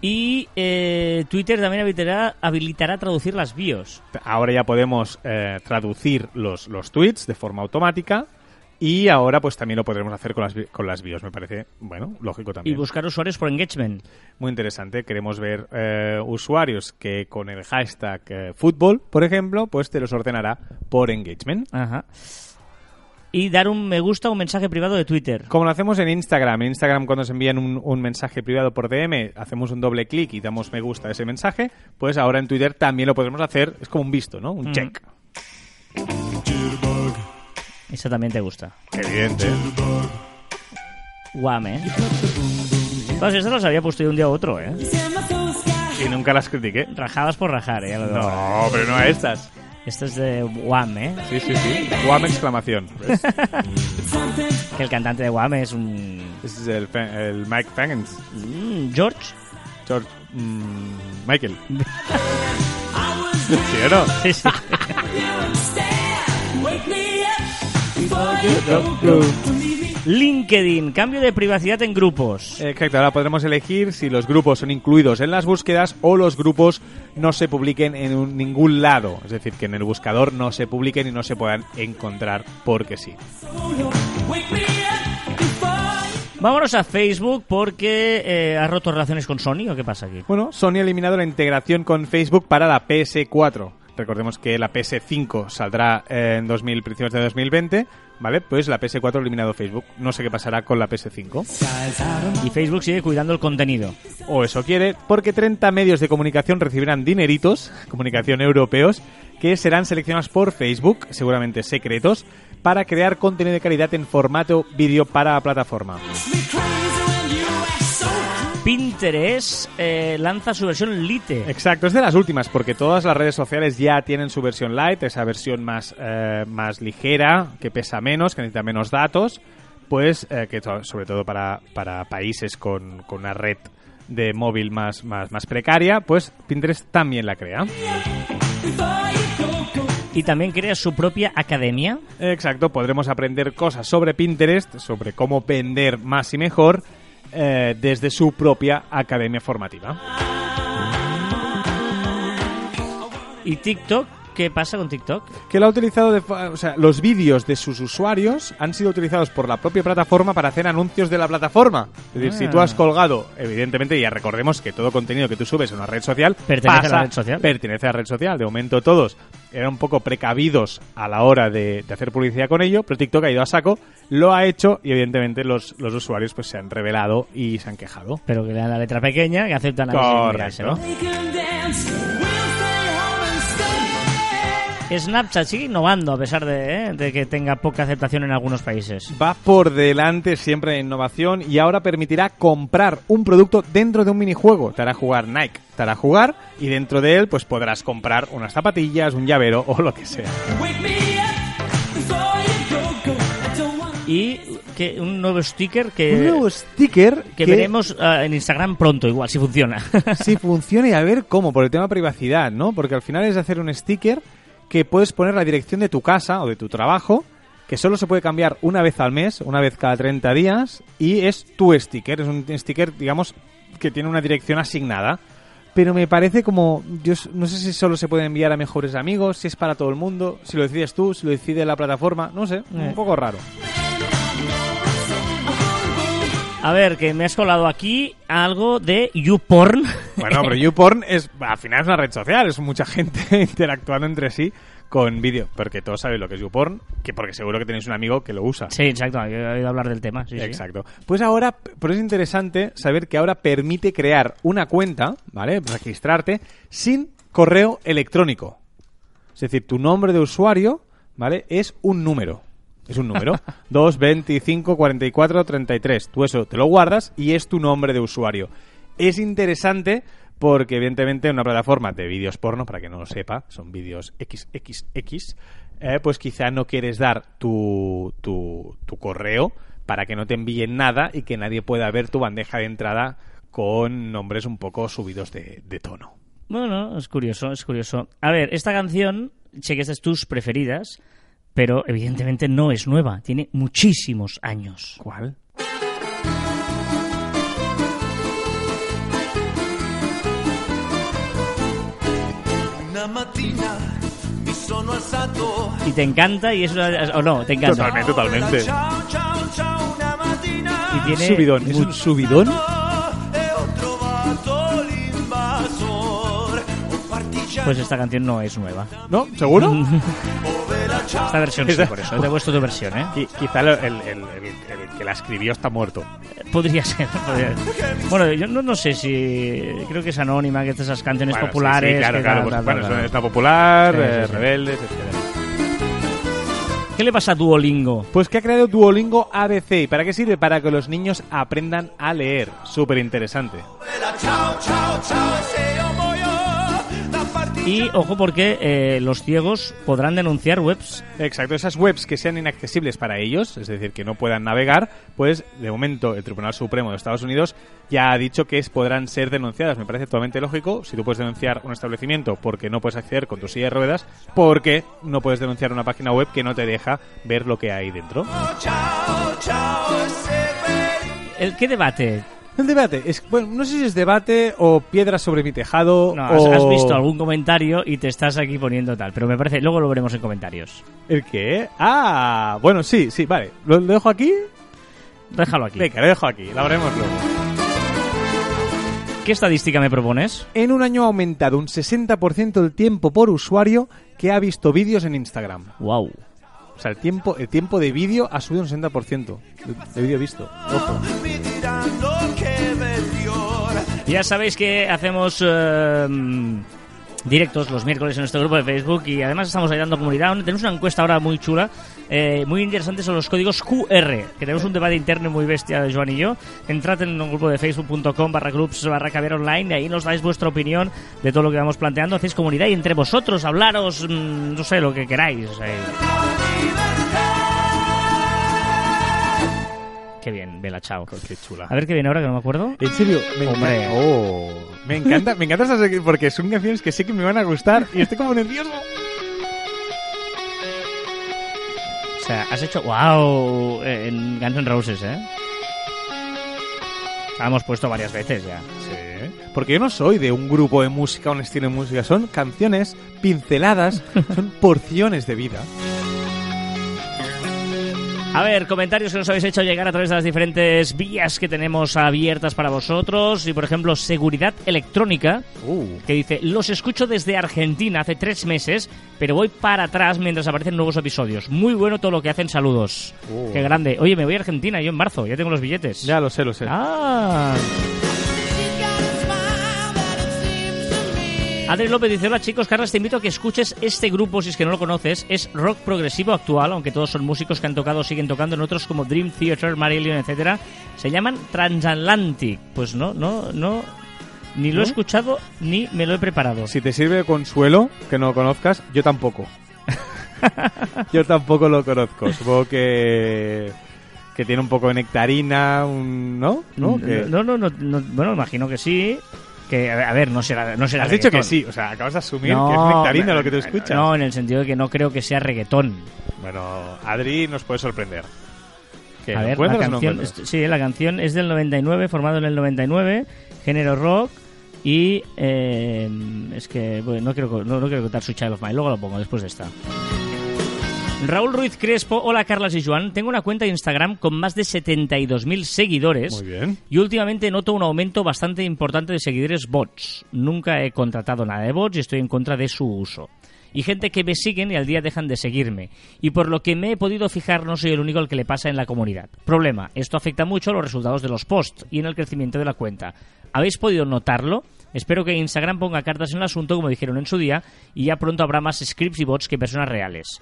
Speaker 1: Y eh, Twitter también habilitará, habilitará traducir las bios.
Speaker 2: Ahora ya podemos eh, traducir los, los tweets de forma automática y ahora pues también lo podremos hacer con las, con las bios, me parece, bueno, lógico
Speaker 1: Y
Speaker 2: también.
Speaker 1: buscar usuarios por engagement.
Speaker 2: Muy interesante. Queremos ver eh, usuarios que con el hashtag eh, fútbol, por ejemplo, pues te los ordenará por engagement.
Speaker 1: Ajá. Y dar un me gusta o un mensaje privado de Twitter.
Speaker 2: Como lo hacemos en Instagram. En Instagram cuando se envían un, un mensaje privado por DM, hacemos un doble clic y damos me gusta a ese mensaje, pues ahora en Twitter también lo podremos hacer. Es como un visto, ¿no? Un
Speaker 1: Mm.
Speaker 2: check.
Speaker 1: Esa también te gusta.
Speaker 2: Evidente.
Speaker 1: Guam, ¿eh? Pues estas las había puesto yo un día a otro, ¿eh?
Speaker 2: Y nunca las critiqué.
Speaker 1: Rajadas por rajar, ¿eh?
Speaker 2: No, pero no a estas.
Speaker 1: Esto es de Guam, ¿eh?
Speaker 2: Sí, sí, sí. Guam exclamación.
Speaker 1: Que el cantante de Guam es un...
Speaker 2: Ese es el, el Mike Fangens.
Speaker 1: Mm, George.
Speaker 2: George. mm, Michael. ¿Sí o no?
Speaker 1: Sí, sí. LinkedIn, cambio de privacidad en grupos.
Speaker 2: Exacto, ahora podremos elegir si los grupos son incluidos en las búsquedas o los grupos no se publiquen en un- ningún lado. Es decir, que en el buscador no se publiquen y no se puedan encontrar porque sí.
Speaker 1: Vámonos a Facebook porque eh, ha roto relaciones con Sony o qué pasa aquí.
Speaker 2: Bueno, Sony ha eliminado la integración con Facebook para la PS4. Recordemos que la PS5 saldrá eh, en 2000, principios de 2020, ¿vale? Pues la PS4 ha eliminado Facebook. No sé qué pasará con la PS5.
Speaker 1: Y Facebook sigue cuidando el contenido.
Speaker 2: O eso quiere, porque 30 medios de comunicación recibirán dineritos, (laughs) comunicación europeos, que serán seleccionados por Facebook, seguramente secretos, para crear contenido de calidad en formato vídeo para la plataforma.
Speaker 1: Pinterest eh, lanza su versión Lite.
Speaker 2: Exacto, es de las últimas, porque todas las redes sociales ya tienen su versión light, esa versión más, eh, más ligera, que pesa menos, que necesita menos datos, pues eh, que to- sobre todo para, para países con, con una red de móvil más, más, más precaria, pues Pinterest también la crea.
Speaker 1: Y también crea su propia academia.
Speaker 2: Exacto, podremos aprender cosas sobre Pinterest, sobre cómo vender más y mejor, eh, desde su propia academia formativa.
Speaker 1: Y TikTok, ¿qué pasa con TikTok?
Speaker 2: que lo ha utilizado de, fa- o sea, los vídeos de sus usuarios han sido utilizados por la propia plataforma para hacer anuncios de la plataforma. Es decir, si tú has colgado, evidentemente, ya recordemos que todo contenido que tú subes en una red social
Speaker 1: Pertenece a la red social.
Speaker 2: Pertenece a la red social. De momento todos eran un poco precavidos a la hora de, de hacer publicidad con ello, pero TikTok ha ido a saco, lo ha hecho y evidentemente los, los usuarios pues se han revelado y se han quejado.
Speaker 1: Pero que le dan la letra pequeña, que aceptan a
Speaker 2: Correcto.
Speaker 1: mirarse, ¿no? Snapchat sigue innovando a pesar de, ¿eh? de que tenga poca aceptación en algunos países.
Speaker 2: Va por delante siempre en innovación y ahora permitirá comprar un producto dentro de un minijuego. Te hará jugar Nike, te hará jugar y dentro de él pues podrás comprar unas zapatillas, un llavero o lo que sea.
Speaker 1: Y que un nuevo sticker que,
Speaker 2: un nuevo sticker
Speaker 1: que veremos ah, en Instagram pronto, igual, si funciona.
Speaker 2: si (laughs) funciona y a ver cómo, por el tema privacidad, ¿no? Porque al final es hacer un sticker que puedes poner la dirección de tu casa o de tu trabajo, que solo se puede cambiar una vez al mes, una vez cada 30 días, y es tu sticker, es un sticker, digamos, que tiene una dirección asignada. Pero me parece como, yo no sé si solo se puede enviar a mejores amigos, si es para todo el mundo, si lo decides tú, si lo decide la plataforma, no sé,
Speaker 1: Eh.
Speaker 2: un poco raro.
Speaker 1: A ver, que me has colado aquí algo de YouPorn.
Speaker 2: Bueno, pero YouPorn es, al final es una red social, es mucha gente (laughs) interactuando entre sí con vídeo, porque todos saben lo que es YouPorn, que porque seguro que tenéis un amigo que lo usa.
Speaker 1: sí, exacto, he oído hablar del tema. Sí, sí.
Speaker 2: Exacto. Pues ahora, pero es interesante saber que ahora permite crear una cuenta, ¿vale? Registrarte sin correo electrónico. Es decir, tu nombre de usuario, ¿vale? Es un número. Es un número. 2, 25, 44, 33. Tú eso te lo guardas y es tu nombre de usuario. Es interesante porque, evidentemente, en una plataforma de vídeos porno, para que no lo sepa, son vídeos XXX, eh, pues quizá no quieres dar tu, tu, tu correo para que no te envíen nada y que nadie pueda ver tu bandeja de entrada con nombres un poco subidos de, tono.
Speaker 1: Bueno, es curioso, es curioso. A ver, esta canción, sé tus preferidas, pero evidentemente no es nueva, tiene muchísimos años.
Speaker 2: ¿Cuál?
Speaker 3: Una mattina mi sono alzato.
Speaker 1: Y te encanta y es una... o no, te encanta.
Speaker 2: Totalmente, totalmente.
Speaker 1: Y tiene
Speaker 2: Subidón. ¿Es un subidón?
Speaker 3: E.
Speaker 1: Pues esta canción no es nueva.
Speaker 2: ¿No? ¿Seguro? (laughs)
Speaker 1: Esta versión sí, por eso. Te he puesto tu versión, ¿eh?
Speaker 2: Qui- Quizá el, el- el- el- el que la escribió está muerto.
Speaker 1: Podría ser. (laughs) podría- Bueno, yo no, no sé si... Creo que es anónima, que estas esas canciones
Speaker 2: Bueno, sí,
Speaker 1: populares...
Speaker 2: sí, claro,
Speaker 1: que
Speaker 2: claro.
Speaker 1: tal,
Speaker 2: pues,
Speaker 1: tal,
Speaker 2: bueno,
Speaker 1: tal,
Speaker 2: es
Speaker 1: tal.
Speaker 2: una popular,
Speaker 1: Sí, sí,
Speaker 2: eh,
Speaker 1: sí.
Speaker 2: rebeldes, etcétera.
Speaker 1: ¿Qué le pasa a Duolingo?
Speaker 2: Pues que ha creado Duolingo ABC. ¿Y para qué sirve? Para que los niños aprendan a leer. Súper interesante.
Speaker 3: Ciao, ciao, ciao, se io muoio da partigiano.
Speaker 1: Y ojo porque eh, los ciegos podrán denunciar webs.
Speaker 2: Exacto, esas webs que sean inaccesibles para ellos, es decir, que no puedan navegar, pues de momento el Tribunal Supremo de Estados Unidos ya ha dicho que es- podrán ser denunciadas. Me parece totalmente lógico. Si tú puedes denunciar un establecimiento porque no puedes acceder con tu silla de ruedas, ¿por qué no puedes denunciar una página web que no te deja ver lo que hay dentro?
Speaker 1: ¿El qué debate?
Speaker 2: El debate es, bueno, no sé si es debate o piedras sobre mi tejado
Speaker 1: No, has,
Speaker 2: o...
Speaker 1: has visto algún comentario y te estás aquí poniendo tal, pero me parece, luego lo veremos en comentarios.
Speaker 2: ¿El qué? Ah, bueno, sí, sí, vale. ¿Lo lo dejo aquí?
Speaker 1: Déjalo aquí.
Speaker 2: Venga, lo dejo aquí, lo veremos luego.
Speaker 1: ¿Qué estadística me propones?
Speaker 2: En un año ha aumentado un 60% el tiempo por usuario que ha visto vídeos en Instagram.
Speaker 1: Wow.
Speaker 2: O sea, el tiempo, el tiempo de vídeo ha subido un 60% de, de vídeo visto. Ojo.
Speaker 1: Ya sabéis que hacemos eh, directos los miércoles en nuestro grupo de Facebook y además estamos ayudando a comunidad. Tenemos una encuesta ahora muy chula, eh, muy interesante son los códigos QR, que tenemos un debate interno muy bestia, Joan y yo. Entrad en un grupo de facebook.com barra groups barra caber online y ahí nos dais vuestra opinión de todo lo que vamos planteando. Hacéis comunidad y entre vosotros hablaros, mm, no sé, lo que queráis. eh. Qué bien, Vela, chao.
Speaker 2: Qué chula.
Speaker 1: A ver qué viene ahora, que no me acuerdo.
Speaker 2: En serio, me
Speaker 1: Hombre.
Speaker 2: encanta. Oh, me encanta, me encanta esas porque son canciones que sé que me van a gustar y estoy como nervioso.
Speaker 1: O sea, has hecho wow eh, en Guns N' Roses, ¿eh? La hemos puesto varias veces ya.
Speaker 2: Sí. Porque yo no soy de un grupo de música, un estilo de música. Son canciones pinceladas, (laughs) son porciones de vida.
Speaker 1: A ver, comentarios que nos habéis hecho llegar a través de las diferentes vías que tenemos abiertas para vosotros. Y por ejemplo, seguridad electrónica,
Speaker 2: Uh.
Speaker 1: que dice: Los escucho desde Argentina hace tres meses, pero voy para atrás mientras aparecen nuevos episodios. Muy bueno todo lo que hacen, saludos.
Speaker 2: Uh.
Speaker 1: Qué grande. Oye, me voy a Argentina, yo en marzo, ya tengo los billetes.
Speaker 2: Ya lo sé, lo sé.
Speaker 1: Ah. Adri López dice, hola chicos, Carlos, te invito a que escuches este grupo, si es que no lo conoces, es rock progresivo actual, aunque todos son músicos que han tocado o siguen tocando en otros como Dream Theater, Marillion, etcétera. Se llaman Transatlantic. Pues no, no, no, ni lo he escuchado ni me lo he preparado.
Speaker 2: Si te sirve de consuelo que no lo conozcas, yo tampoco. (laughs) yo tampoco lo conozco. Supongo que que tiene un poco de nectarina, un, ¿no? ¿No?
Speaker 1: No, no, no, bueno, imagino que sí. Que, a ver, no será, no será
Speaker 2: Has dicho que
Speaker 1: reggaetón.
Speaker 2: sí, o sea, acabas de asumir
Speaker 1: No,
Speaker 2: que es nectarina lo que tú escuchas.
Speaker 1: No, en el sentido de que no creo que sea reggaetón.
Speaker 2: Bueno, Adri nos puede sorprender. ¿Qué,
Speaker 1: A
Speaker 2: ¿lo
Speaker 1: ver, la
Speaker 2: no
Speaker 1: canción, es- sí, la canción es del 99, formado en el 99, género rock y eh, es que bueno, no quiero no, no quiero contar su Child of Mine, luego lo pongo después de esta. Raúl Ruiz Crespo, hola Carlas y Joan, tengo una cuenta de Instagram con más de 72.000 seguidores
Speaker 2: Muy bien.
Speaker 1: y últimamente noto un aumento bastante importante de seguidores bots. Nunca he contratado nada de bots y estoy en contra de su uso. Y gente que me siguen y al día dejan de seguirme. Y por lo que me he podido fijar, no soy el único al que le pasa en la comunidad. Problema, esto afecta mucho a los resultados de los posts y en el crecimiento de la cuenta. ¿Habéis podido notarlo? Espero que Instagram ponga cartas en el asunto, como dijeron en su día, y ya pronto habrá más scripts y bots que personas reales.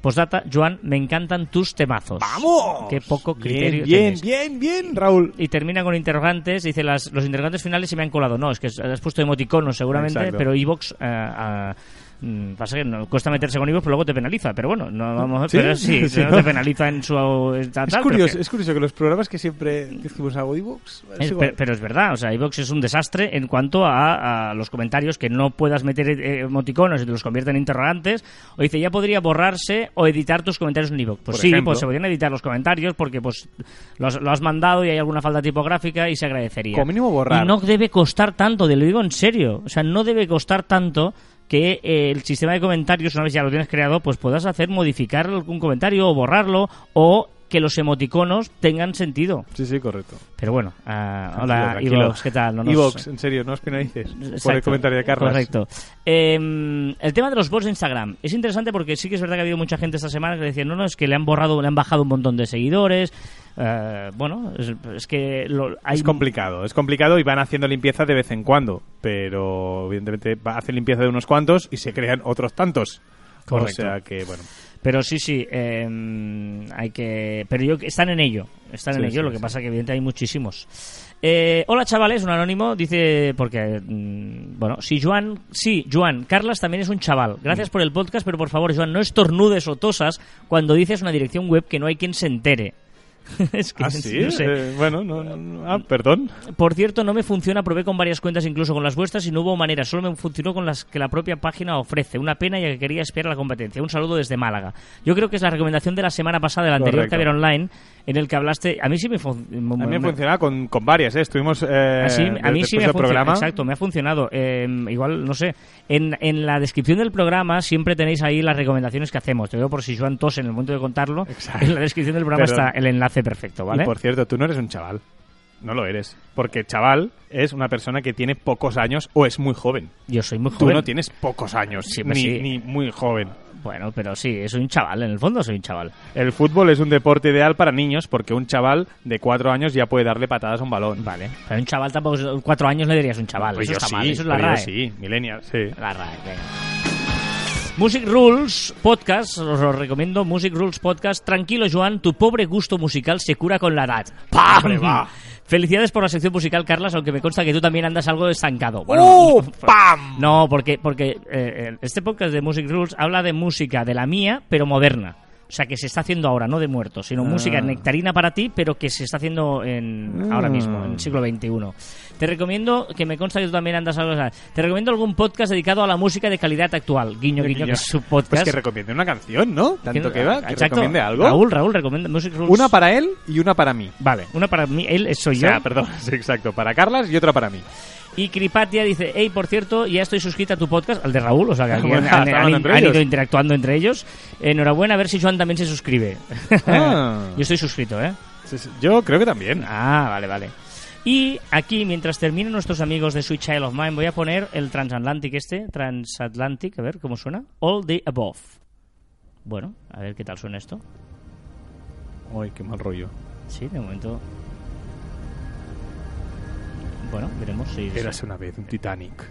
Speaker 1: Postdata, Joan, me encantan tus temazos.
Speaker 2: ¡Vamos!
Speaker 1: Qué poco criterio
Speaker 2: Bien,
Speaker 1: tenéis.
Speaker 2: bien, bien, bien, Raúl.
Speaker 1: Y termina con interrogantes. Dice, las, los interrogantes finales se me han colado. No, es que has puesto emoticonos seguramente,
Speaker 2: Exacto.
Speaker 1: pero Evox... pasa que no, cuesta meterse con Evox, pero luego te penaliza. Pero bueno, no vamos
Speaker 2: ¿Sí?
Speaker 1: pero sí, (laughs)
Speaker 2: Sí,
Speaker 1: no
Speaker 2: ¿no?
Speaker 1: te penaliza en su... tal,
Speaker 2: Es
Speaker 1: tal,
Speaker 2: curioso,
Speaker 1: que-
Speaker 2: es curioso que los programas que siempre decimos a Audibooks
Speaker 1: es- pero, pero es verdad, o sea, iVox es un desastre en cuanto a, a los comentarios que no puedas meter eh, emoticonos y te los convierte en interrogantes. O dice, ya podría borrarse o editar tus comentarios en iVox. Pues
Speaker 2: Por
Speaker 1: sí,
Speaker 2: ejemplo.
Speaker 1: pues se podrían editar los comentarios porque pues lo has, lo has mandado y hay alguna falta tipográfica y se agradecería.
Speaker 2: Como mínimo borrar.
Speaker 1: Y no debe costar tanto, te lo digo en serio. O sea, no debe costar tanto que eh, el sistema de comentarios, una vez ya lo tienes creado, pues puedas hacer modificar algún comentario o borrarlo o que los emoticonos tengan sentido.
Speaker 2: Sí, sí, correcto.
Speaker 1: Pero bueno,
Speaker 2: Tranquilo,
Speaker 1: hola. Ivox, ¿qué tal? No nos-
Speaker 2: Evox, en serio, no os penalices por el comentario de Carlos.
Speaker 1: Correcto. Eh, el tema de los bots de Instagram es interesante porque sí que es verdad que ha habido mucha gente esta semana que decía, no, no, es que le han borrado, le han bajado un montón de seguidores. Eh, bueno, es, es que lo- hay
Speaker 2: Es complicado, es complicado y van haciendo limpieza de vez en cuando, pero evidentemente va- hacen limpieza de unos cuantos y se crean otros tantos.
Speaker 1: Correcto.
Speaker 2: O sea que, bueno.
Speaker 1: Pero sí, sí, eh, hay que... Pero yo, están en ello, están en ello,
Speaker 2: sí,
Speaker 1: lo que
Speaker 2: sí.
Speaker 1: pasa que evidentemente hay muchísimos. Eh, hola chavales, un anónimo dice, porque, mm, bueno, si Joan, sí, Joan, Carlas también es un chaval.
Speaker 2: Mm.
Speaker 1: Gracias por el podcast, pero por favor, Joan, no estornudes o tosas cuando dices una dirección web que no hay quien se entere. (laughs) es que
Speaker 2: ¿Ah, sí?
Speaker 1: no sé.
Speaker 2: Eh, bueno, no. Ah, perdón.
Speaker 1: Por cierto, no me funciona, probé con varias cuentas, incluso con las vuestras, y no hubo manera. Solo me funcionó con las que la propia página ofrece. Una pena ya que quería esperar la competencia. Un saludo desde Málaga. Yo creo que es la recomendación de la semana pasada, del anterior
Speaker 2: Correcto.
Speaker 1: Caber Online, en el que hablaste. A mí sí me funcionó.
Speaker 2: A mí me funcionaba con, con varias, ¿eh? Estuvimos. Eh,
Speaker 1: Así, a
Speaker 2: de-
Speaker 1: mí sí me ha funcionado. Exacto, me ha funcionado. Eh, igual, no sé. En, en la descripción del programa siempre tenéis ahí las recomendaciones que hacemos. Te digo por si Joan tos en el momento de contarlo.
Speaker 2: Exacto.
Speaker 1: En la descripción del programa
Speaker 2: Perdón.
Speaker 1: está el enlace perfecto, ¿vale?
Speaker 2: Y por cierto, tú no eres un chaval. No lo eres. Porque chaval es una persona que tiene pocos años o es muy joven.
Speaker 1: Yo soy muy
Speaker 2: Tú
Speaker 1: joven.
Speaker 2: no tienes pocos años,
Speaker 1: Sí,
Speaker 2: ni,
Speaker 1: sí.
Speaker 2: ni muy joven.
Speaker 1: Bueno, pero sí, soy un chaval. En el fondo soy un chaval.
Speaker 2: El fútbol es un deporte ideal para niños porque un chaval de cuatro años ya puede darle patadas a un balón.
Speaker 1: Vale. Pero un chaval tampoco. Cuatro años le dirías un chaval.
Speaker 2: Pues
Speaker 1: eso
Speaker 2: yo
Speaker 1: está
Speaker 2: sí,
Speaker 1: mal. Eso es la
Speaker 2: pero yo
Speaker 1: RAE.
Speaker 2: sí, millennial, sí.
Speaker 1: La RAE, venga. Music Rules Podcast, os lo recomiendo. Music Rules Podcast. Tranquilo, Joan, tu pobre gusto musical se cura con la edad. ¡Pam!
Speaker 2: Va.
Speaker 1: Felicidades por la sección musical, Carlas, aunque me consta que tú también andas algo estancado. Bueno,
Speaker 2: ¡Oh! ¡Pam!
Speaker 1: No, porque, porque eh, eh, este podcast de Music Rules habla de música de la mía, pero moderna. O sea, que se está haciendo ahora, no de muertos, sino
Speaker 2: Ah.
Speaker 1: música nectarina para ti, pero que se está haciendo en, ahora mismo, en el siglo XXI. Te recomiendo, que me consta que tú también andas algo... Te recomiendo algún podcast dedicado a la música de calidad actual. Guiño, guiño, que es su podcast.
Speaker 2: Pues que recomiende una canción, ¿no? Tanto que va, que
Speaker 1: Exacto.
Speaker 2: recomiende algo.
Speaker 1: Raúl, Raúl, recomienda Music Rules.
Speaker 2: Una para él y una para mí.
Speaker 1: Vale, una para mí, él soy
Speaker 2: O sea,
Speaker 1: yo.
Speaker 2: perdón, (laughs) sí, exacto. Para Carlas y otra para mí.
Speaker 1: Y Cripatia dice, hey, por cierto, ya estoy suscrita a tu podcast, al de Raúl, o sea que (laughs) aquí han, ido interactuando entre ellos. Enhorabuena, a ver si Joan también se suscribe.
Speaker 2: Ah. (laughs)
Speaker 1: Yo estoy suscrito, ¿eh?
Speaker 2: Sí, sí, Yo creo que también.
Speaker 1: Ah, vale, vale. Y aquí, mientras terminen nuestros amigos de Sweet Child of Mine, voy a poner el Transatlantic este, Transatlantic, a ver cómo suena. All the Above. Bueno, a ver qué tal suena esto.
Speaker 2: Uy, qué mal rollo.
Speaker 1: Sí, de momento... Bueno, veremos si...
Speaker 2: Érase una vez un Titanic.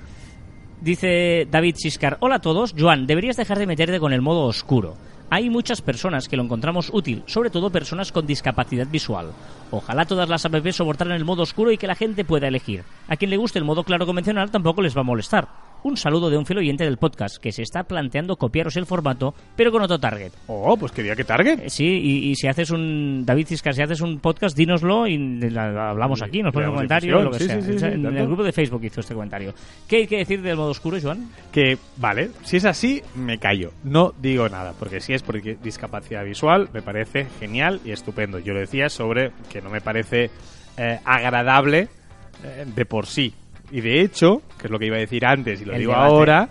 Speaker 1: Dice David Siscar, hola a todos, Joan, deberías dejar de meterte con el modo oscuro. Hay muchas personas que lo encontramos útil, sobre todo personas con discapacidad visual. Ojalá todas las apps soportaran el modo oscuro y que la gente pueda elegir. A quien le guste el modo claro convencional tampoco les va a molestar. Un saludo de un fiel oyente del podcast que se está planteando copiaros el formato, pero con otro target.
Speaker 2: Oh, pues quería que Target.
Speaker 1: Eh, Sí, y, y si haces un. David Ciscar, si haces un podcast, dínoslo y la- la hablamos aquí, nos
Speaker 2: le
Speaker 1: pones un
Speaker 2: damos
Speaker 1: comentario,
Speaker 2: difusión.
Speaker 1: lo que
Speaker 2: Sí,
Speaker 1: sea.
Speaker 2: sí, sí,
Speaker 1: O sea,
Speaker 2: sí,
Speaker 1: en
Speaker 2: tanto.
Speaker 1: el grupo de Facebook hizo este comentario. ¿Qué hay que decir del modo oscuro, Joan?
Speaker 2: Que, vale, si es así, me callo. No digo nada, porque si es porque discapacidad visual, me parece genial y estupendo. Yo lo decía sobre que no me parece eh, agradable eh, de por sí. Y de hecho, que es lo que iba a decir antes y lo
Speaker 1: El
Speaker 2: digo
Speaker 1: debate.
Speaker 2: ahora,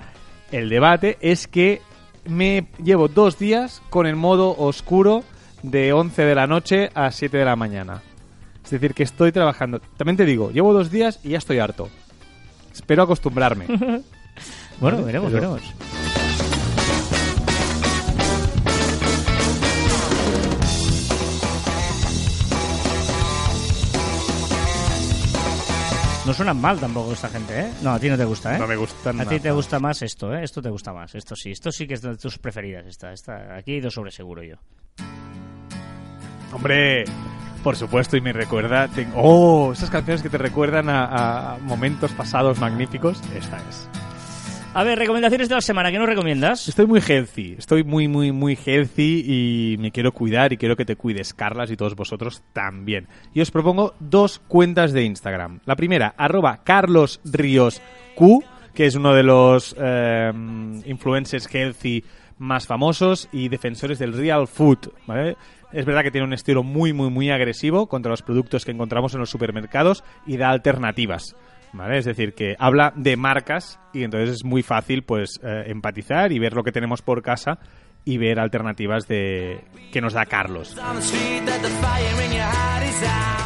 Speaker 2: el debate es que me llevo dos días con el modo oscuro de 11 de la noche a 7 de la mañana. Es decir, que estoy trabajando. También te digo, llevo dos días y ya estoy harto. Espero acostumbrarme. (laughs)
Speaker 1: Bueno, veremos, veremos. No suenan mal tampoco esta gente, ¿eh? No, a ti no te gusta, ¿eh?
Speaker 2: No me gustan
Speaker 1: A ti
Speaker 2: nada.
Speaker 1: te gusta más esto, ¿eh? Esto te gusta más. Esto sí, esto sí que es de tus preferidas. Esta, esta. Aquí he ido sobre seguro yo.
Speaker 2: Hombre, por supuesto, y me recuerda. tengo- ¡Oh! Esas canciones que te recuerdan a, a momentos pasados magníficos. Esta es.
Speaker 1: A ver, recomendaciones de la semana. ¿Qué nos recomiendas?
Speaker 2: Estoy muy healthy. Estoy muy, muy, muy healthy y me quiero cuidar y quiero que te cuides, Carlas, y todos vosotros también. Y os propongo dos cuentas de Instagram. La primera, arroba Carlos Ríos Q, que es uno de los eh, influencers healthy más famosos y defensores del real food. Es verdad que tiene un estilo muy, muy, muy agresivo contra los productos que encontramos en los supermercados y da alternativas. Es decir, que habla de marcas y entonces es muy fácil pues eh, empatizar y ver lo que tenemos por casa y ver alternativas de que nos da Carlos.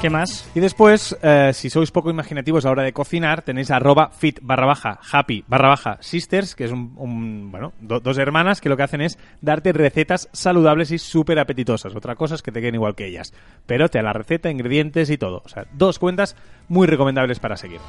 Speaker 1: ¿Qué más?
Speaker 2: Y después, eh, si sois poco imaginativos a la hora de cocinar, tenéis arroba fit barra happy barra sisters, que es un, bueno, do- dos hermanas que lo que hacen es darte recetas saludables y súper apetitosas. Otra cosa es que te queden igual que ellas. Pero te da la receta, ingredientes y todo. O sea, dos cuentas muy recomendables para seguir.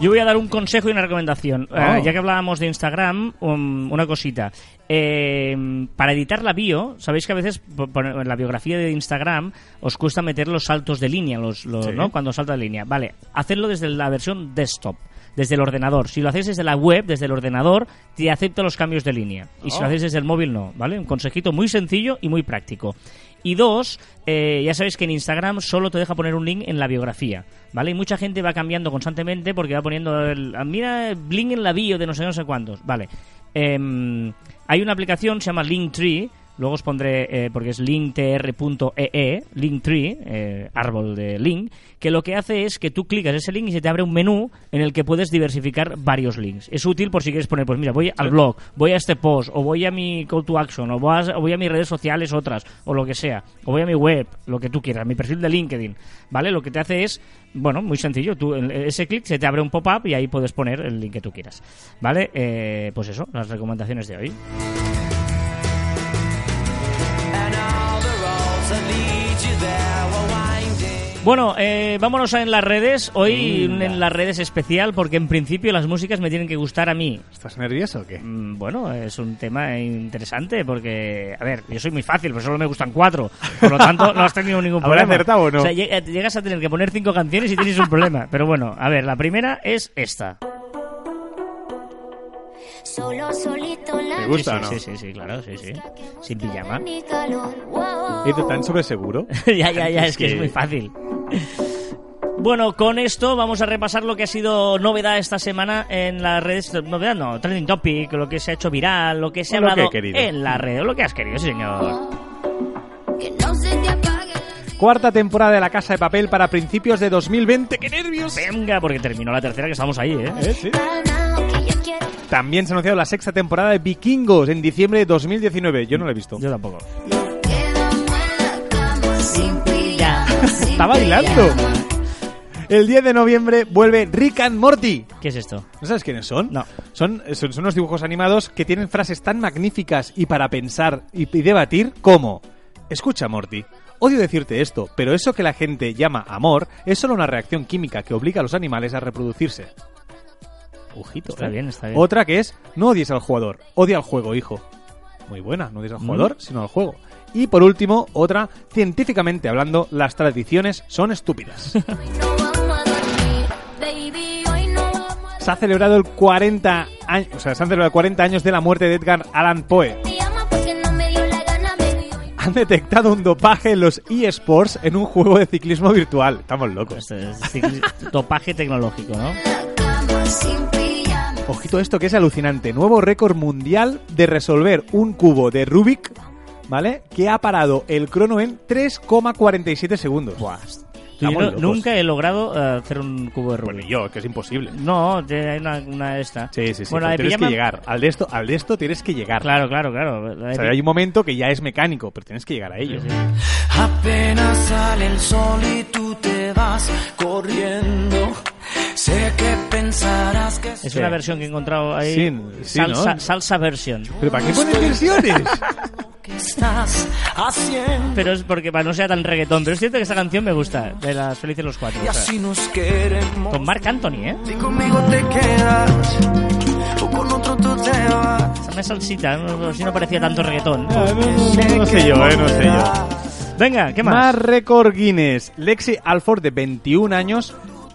Speaker 1: Yo voy a dar un consejo y una recomendación.
Speaker 2: Oh.
Speaker 1: Eh, ya que hablábamos de Instagram, um, una cosita. Eh, para editar la bio, sabéis que a veces en la biografía de Instagram os cuesta meter los saltos de línea, los, los-
Speaker 2: Sí.
Speaker 1: ¿no? Cuando salta de línea. Vale, hacerlo desde la versión desktop. Desde el ordenador. Si lo hacéis desde la web, desde el ordenador, te acepta los cambios de línea. Y si lo
Speaker 2: Oh.
Speaker 1: hacéis desde el móvil, no. ¿Vale? Un consejito muy sencillo y muy práctico. Y dos, eh, ya sabéis que en Instagram solo te deja poner un link en la biografía, ¿vale? Y mucha gente va cambiando constantemente porque va poniendo, el, ah, mira, link en la bio de no sé no sé cuántos, ¿vale? Em, hay una aplicación, se llama Linktree, luego os pondré, eh, porque es linktr.ee, Linktree, eh, árbol de link, que lo que hace es que tú clicas ese link y se te abre un menú en el que puedes diversificar varios links. Es útil por si quieres poner, pues mira, voy al blog, voy a este post, o voy a mi call to action, o voy a, o voy a mis redes sociales otras, o lo que sea, o voy a mi web, lo que tú quieras, mi perfil de LinkedIn, ¿vale? Lo que te hace es, bueno, muy sencillo, tú en ese clic se te abre un pop-up y ahí puedes poner el link que tú quieras, ¿vale? Eh, pues eso, las recomendaciones de hoy. Bueno, eh, vámonos a en las redes. Hoy en las redes especial porque en principio las músicas me tienen que gustar a mí.
Speaker 2: ¿Estás nervioso o qué?
Speaker 1: Mm, Bueno, es un tema interesante porque, a ver, yo soy muy fácil, pero solo me gustan cuatro. Por lo tanto, no has tenido ningún (laughs)
Speaker 2: ¿Habrá
Speaker 1: problema.
Speaker 2: acertado o no?
Speaker 1: sea, lleg- llegas a tener que poner cinco canciones y tienes un problema. Pero bueno, a ver, la primera es esta.
Speaker 4: Solo solito la
Speaker 2: ¿Te gusta o
Speaker 1: sí,
Speaker 2: no?
Speaker 1: sí, sí, sí, claro, sí, sí. Sin pijama.
Speaker 4: Ni calor. Wow.
Speaker 2: ¿Y tú tan sobre seguro? (laughs)
Speaker 1: ya, ya, ya, es que
Speaker 2: que-
Speaker 1: es muy fácil. Bueno, con esto vamos a repasar lo que ha sido novedad esta semana en las redes. Novedad no, trending topic, lo que se ha hecho viral, lo que se ha
Speaker 2: Lo que
Speaker 1: hablado
Speaker 2: he querido.
Speaker 1: en la red, lo que has querido, sí, señor.
Speaker 4: Que no se te apague.
Speaker 2: Cuarta temporada de La Casa de Papel para principios de 2020. ¡Qué nervios!
Speaker 1: Venga, porque terminó la tercera que estamos ahí, ¿eh?
Speaker 2: ¿Eh? Sí. También se ha anunciado la sexta temporada de Vikingos en diciembre de 2019. Yo no la he visto.
Speaker 1: Yo tampoco.
Speaker 2: Está bailando. El 10 de noviembre vuelve Rick and Morty.
Speaker 1: ¿Qué es esto?
Speaker 2: ¿No sabes quiénes son?
Speaker 1: No.
Speaker 2: Son, son, son unos dibujos animados que tienen frases tan magníficas y para pensar y, y debatir como... Escucha, Morty. Odio decirte esto, pero eso que la gente llama amor es solo una reacción química que obliga a los animales a reproducirse. Ojito,
Speaker 1: Está
Speaker 2: ¿eh?
Speaker 1: bien, está bien.
Speaker 2: Otra que es, no odies al jugador, odia al juego, hijo. Muy buena, no odies al
Speaker 1: Mm.
Speaker 2: jugador, sino al juego. Y por último, otra, científicamente hablando, las tradiciones son estúpidas. (laughs) Se ha celebrado el 40 años, o sea, se han celebrado 40 años de la muerte de Edgar Allan Poe. Han detectado un dopaje en los eSports en un juego de ciclismo virtual. Estamos locos.
Speaker 1: Esto es cicli- (laughs) topaje tecnológico, ¿no?
Speaker 2: Ojito esto que es alucinante. Nuevo récord mundial de resolver un cubo de Rubik, ¿vale? Que ha parado el crono en 3,47 segundos.
Speaker 1: Buah. Yo no- nunca he logrado eh, hacer un cubo de
Speaker 2: Bueno,
Speaker 1: Rubik.
Speaker 2: y yo, que es imposible.
Speaker 1: No, te- hay una, una de esta.
Speaker 2: Sí, sí, sí.
Speaker 1: Bueno, la de
Speaker 2: tienes
Speaker 1: pijama-
Speaker 2: que llegar. Al de esto, al de esto tienes que llegar.
Speaker 1: Claro, claro, claro. La de
Speaker 2: O sea, hay un momento que ya es mecánico, pero tienes que llegar a ello.
Speaker 1: Sí, sí.
Speaker 3: Apenas sale el sol y tú te vas corriendo. Sé que pensarás que
Speaker 1: Es una versión que he encontrado ahí.
Speaker 2: Sí, sí,
Speaker 1: salsa,
Speaker 2: ¿no?
Speaker 1: salsa version.
Speaker 2: ¿Pero para qué pones versiones?
Speaker 3: estás haciendo.
Speaker 1: Pero es porque para no sea tan reggaetón. Pero es cierto que esta canción me gusta, de las Felices los Cuatro.
Speaker 3: Y
Speaker 1: o sea,
Speaker 3: así nos queremos.
Speaker 1: con Marc Anthony, ¿eh?
Speaker 3: Si conmigo te quedas o con otro tú te vas.
Speaker 1: Esa me salsita, no, así no parecía tanto reggaetón.
Speaker 2: no, no, no, no sé yo, eh, no sé yo.
Speaker 1: Venga, ¿qué
Speaker 2: Más
Speaker 1: más?
Speaker 2: récord Guinness. Lexi Alford, de 21 años,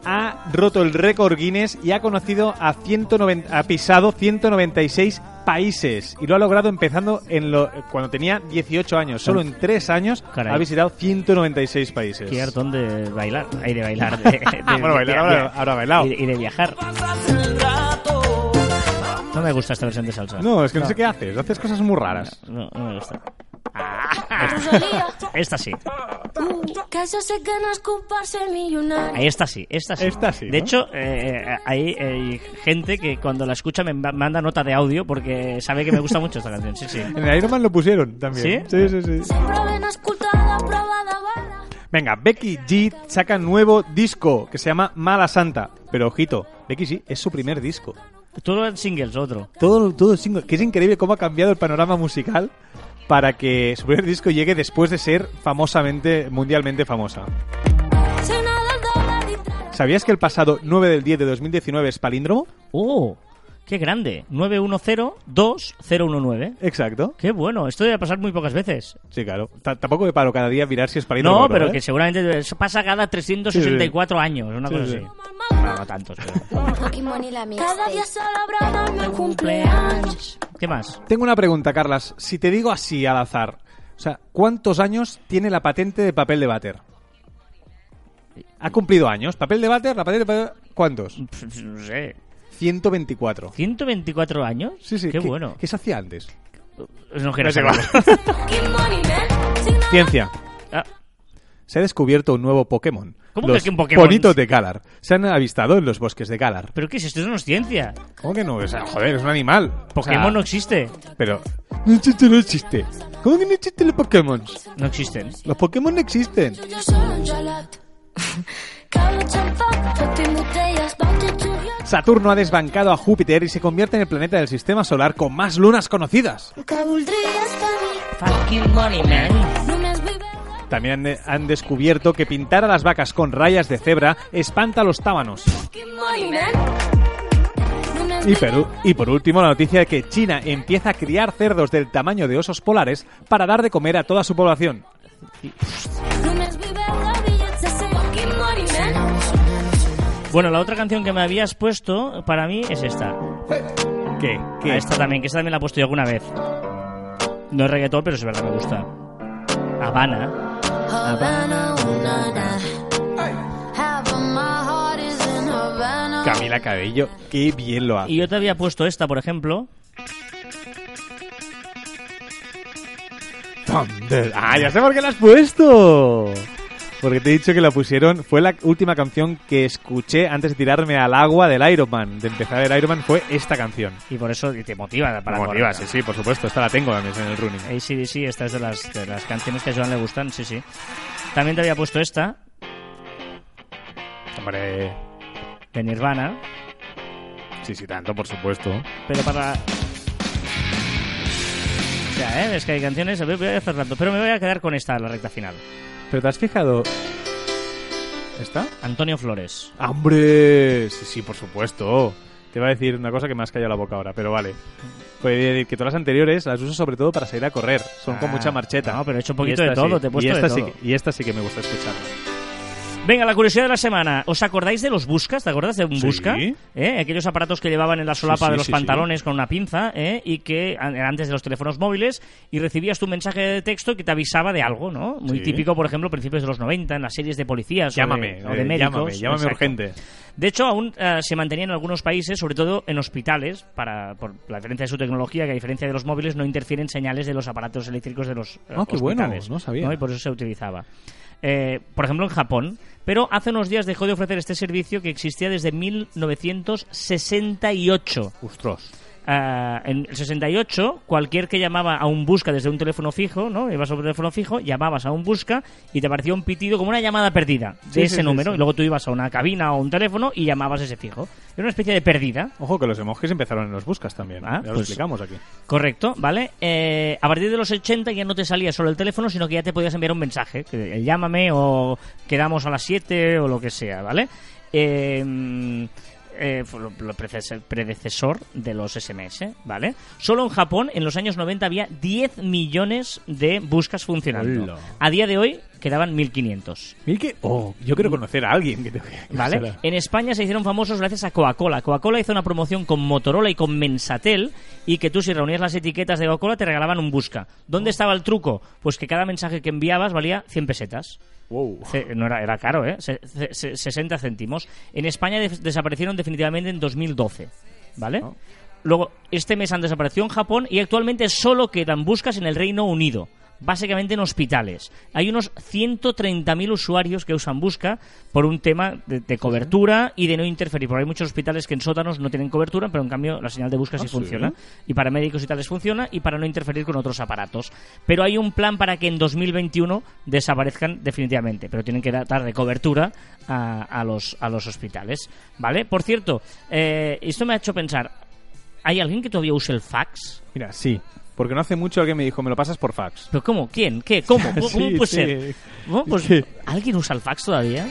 Speaker 2: ha roto el récord Guinness y ha conocido a 190, ha pisado 196 países y lo ha logrado empezando en lo, cuando tenía 18 años. Solo en 3 años
Speaker 1: Caray.
Speaker 2: ha visitado 196 países.
Speaker 1: Qué hartón de bailar. Ay, de bailar. (laughs) De, de-
Speaker 2: Bueno, bailar
Speaker 1: de-
Speaker 2: ahora- ahora ha bailado.
Speaker 1: Y, y de viajar. No me gusta esta versión de salsa.
Speaker 2: No, es que no, sé qué haces. Haces cosas muy raras.
Speaker 1: No, no me gusta.
Speaker 4: Rosalía,
Speaker 1: Esta sí. esta sí, esta sí.
Speaker 2: Esta sí,
Speaker 1: De
Speaker 2: ¿no?
Speaker 1: hecho, eh, eh, hay, hay gente que cuando la escucha me ma- manda nota de audio porque sabe que me gusta mucho esta canción. Sí, sí.
Speaker 2: En el Iron Man lo pusieron también.
Speaker 1: ¿Sí?
Speaker 2: Sí, sí, sí. Venga, Becky G saca nuevo disco que se llama Mala Santa. Pero ojito, Becky G es su primer disco.
Speaker 1: Todo en singles, otro.
Speaker 2: Todo, todo single, que es increíble cómo ha cambiado el panorama musical para que su primer disco llegue después de ser famosamente, mundialmente famosa. ¿Sabías que el pasado 9 del 10 de 2019 es palíndromo?
Speaker 1: ¡Oh! ¡Qué grande! 910-2019.
Speaker 2: Exacto.
Speaker 1: ¡Qué bueno! Esto debe pasar muy pocas veces.
Speaker 2: Sí, claro. T- tampoco me paro cada día a mirar si es palíndromo.
Speaker 1: No,
Speaker 2: o
Speaker 1: pero
Speaker 2: ¿eh?
Speaker 1: que seguramente eso pasa cada 364 años, una
Speaker 2: Sí,
Speaker 1: cosa
Speaker 2: sí.
Speaker 1: así. Bueno, no tantos, pero...
Speaker 4: Pokémon y la
Speaker 5: Cada día celebrando mi cumpleaños.
Speaker 1: ¿Qué más?
Speaker 2: Tengo una pregunta, Carlas. Si te digo así al azar, o sea, ¿cuántos años tiene la patente de papel de váter? ¿Ha cumplido años? ¿Papel de váter? ¿La patente de papel? ¿Cuántos? (laughs)
Speaker 1: Pff, No sé.
Speaker 2: 124.
Speaker 1: ¿124 años?
Speaker 2: Sí, sí.
Speaker 1: Qué
Speaker 2: ¿Qué,
Speaker 1: bueno.
Speaker 2: ¿Qué se hacía antes?
Speaker 1: No quiero (laughs)
Speaker 2: Ciencia.
Speaker 1: Ah,
Speaker 2: Se ha descubierto un nuevo Pokémon.
Speaker 1: ¿Cómo
Speaker 2: Los
Speaker 1: que un Pokémon?
Speaker 2: Bonitos de Galar. Se han avistado en los bosques de Galar.
Speaker 1: ¿Pero qué es esto? Esto no es ciencia.
Speaker 2: ¿Cómo que no? O sea, joder, es un animal.
Speaker 1: Pokémon
Speaker 2: O sea,
Speaker 1: no existe.
Speaker 2: Pero... No existe, no existe. ¿Cómo que no existen los Pokémon?
Speaker 1: No existen.
Speaker 2: Los Pokémon no existen. Saturno ha desbancado a Júpiter y se convierte en el planeta del sistema solar con más lunas conocidas.
Speaker 1: Fucking money, man.
Speaker 2: También han, descubierto que pintar a las vacas con rayas de cebra espanta a los tábanos.
Speaker 5: Y
Speaker 2: Perú- y por último, la noticia de que China empieza a criar cerdos del tamaño de osos polares para dar de comer a toda su población.
Speaker 1: Bueno, la otra canción que me habías puesto para mí es esta.
Speaker 2: ¿Qué? ¿Qué?
Speaker 1: Ah, esta también, que esta también la he puesto yo alguna vez. No es reggaetón, pero es verdad que me gusta. Habana.
Speaker 5: Havana, una na. Half of my heart is in Havana.
Speaker 2: Camila Cabello, qué bien lo hace.
Speaker 1: Y yo te había puesto esta, por ejemplo.
Speaker 2: Thunder. Ah, ya sé por qué la has puesto. Porque te he dicho que la pusieron, fue la última canción que escuché antes de tirarme al agua del Iron Man. De empezar el Iron Man fue esta canción.
Speaker 1: Y por eso te motiva para
Speaker 2: Me motiva, sí, sí, por supuesto. Esta la tengo además en el running.
Speaker 1: ACDC, esta es de las, de las canciones que a Joan le gustan, sí, sí. También te había puesto esta,
Speaker 2: Hombre,
Speaker 1: de Nirvana,
Speaker 2: sí, sí, tanto, por supuesto.
Speaker 1: pero para... O sea, ¿eh? es que hay canciones, voy voy a hacer rato, pero me voy a quedar con esta, la recta final.
Speaker 2: ¿Pero te has fijado? ¿Esta?
Speaker 1: Antonio Flores.
Speaker 2: ¡Hombre! Sí, sí, por supuesto. Te iba a decir una cosa que me has callado la boca ahora, pero vale. Puede decir que todas las anteriores las uso sobre todo para salir a correr. Son con
Speaker 1: Ah,
Speaker 2: mucha marcheta.
Speaker 1: no, pero he hecho un poquito de todo,
Speaker 2: sí.
Speaker 1: te he puesto
Speaker 2: y
Speaker 1: de
Speaker 2: esta sí
Speaker 1: todo.
Speaker 2: que- y esta sí que me gusta escucharla.
Speaker 1: Venga, la curiosidad de la semana. ¿Os acordáis de los buscas? ¿Te acuerdas de un
Speaker 2: Sí.
Speaker 1: busca? ¿Eh? Aquellos aparatos que llevaban en la solapa
Speaker 2: sí,
Speaker 1: de los pantalones con una pinza ¿eh? y que antes de los teléfonos móviles y recibías tu mensaje de texto que te avisaba de algo, ¿no? Muy típico, por ejemplo, principios de los 90 en las series de policías o de-
Speaker 2: Llámame,
Speaker 1: o de,
Speaker 2: eh,
Speaker 1: médicos.
Speaker 2: llámame, llámame
Speaker 1: Exacto.
Speaker 2: urgente.
Speaker 1: De hecho, aún eh, se mantenía en algunos países, sobre todo en hospitales, para, por la diferencia de su tecnología, que a diferencia de los móviles no interfieren señales de los aparatos eléctricos de los eh,
Speaker 2: Ah, qué bueno,
Speaker 1: hospitales.
Speaker 2: no sabía.
Speaker 1: Y por eso se utilizaba. Eh, por ejemplo, en Japón. Pero hace unos días dejó de ofrecer este servicio que existía desde 1968.
Speaker 2: Ostras.
Speaker 1: Ah, en el 68, cualquier que llamaba a un busca desde un teléfono fijo, ¿no? Ibas a un teléfono fijo, llamabas a un busca y te aparecía un pitido como una llamada perdida de
Speaker 2: Sí,
Speaker 1: ese
Speaker 2: sí,
Speaker 1: número.
Speaker 2: sí.
Speaker 1: Y luego tú ibas a una cabina o un teléfono y llamabas ese fijo. Era una especie de perdida.
Speaker 2: Ojo que los emojis empezaron en los buscas también.
Speaker 1: Ah,
Speaker 2: ya lo
Speaker 1: pues-
Speaker 2: explicamos aquí.
Speaker 1: Correcto, ¿vale? Eh, a partir de los 80 ya no te salía solo el teléfono, sino que ya te podías enviar un mensaje. Que, eh, llámame o quedamos a las 7 o lo que sea, ¿vale? Eh, eh, predecesor de los SMS, ¿vale? Solo en Japón, en los años 90, había 10 millones de buscas funcionando.
Speaker 2: Hola.
Speaker 1: A día de hoy quedaban 1500.
Speaker 2: Mira que- Oh, yo quiero conocer a alguien que te que
Speaker 1: ¿Vale?
Speaker 2: será.
Speaker 1: En España se hicieron famosos gracias a Coca-Cola. Coca-Cola hizo una promoción con Motorola y con Mensatel y que tú si reunías las etiquetas de Coca-Cola te regalaban un busca. ¿Dónde estaba el truco? Pues que cada mensaje que enviabas valía 100 pesetas.
Speaker 2: Wow.
Speaker 1: No era, era caro, ¿eh? Se- se- 60 céntimos. En España des- desaparecieron definitivamente en 2012, ¿vale?
Speaker 2: Oh.
Speaker 1: Luego, este mes han desaparecido en Japón y actualmente solo quedan buscas en el Reino Unido. Básicamente en hospitales. Hay unos 130.000 usuarios que usan Busca por un tema de, de cobertura y de no interferir. Porque hay muchos hospitales que en sótanos no tienen cobertura, pero en cambio la señal de Busca sí
Speaker 2: Ah, sí.
Speaker 1: funciona. Y para médicos y tales funciona y para no interferir con otros aparatos. Pero hay un plan para que en 2021 desaparezcan definitivamente. Pero tienen que dar dar de cobertura a, a los, a los hospitales. ¿Vale? Por cierto, eh, esto me ha hecho pensar. ¿Hay alguien que todavía use el fax?
Speaker 2: Mira, sí. Porque no hace mucho alguien me dijo, me lo pasas por fax.
Speaker 1: ¿Pero cómo? ¿Quién? ¿Qué? ¿Cómo? (laughs) ¿Cómo,
Speaker 2: Sí,
Speaker 1: cómo puede
Speaker 2: sí.
Speaker 1: ser? Bueno, pues,
Speaker 2: Sí.
Speaker 1: ¿Alguien usa el fax todavía?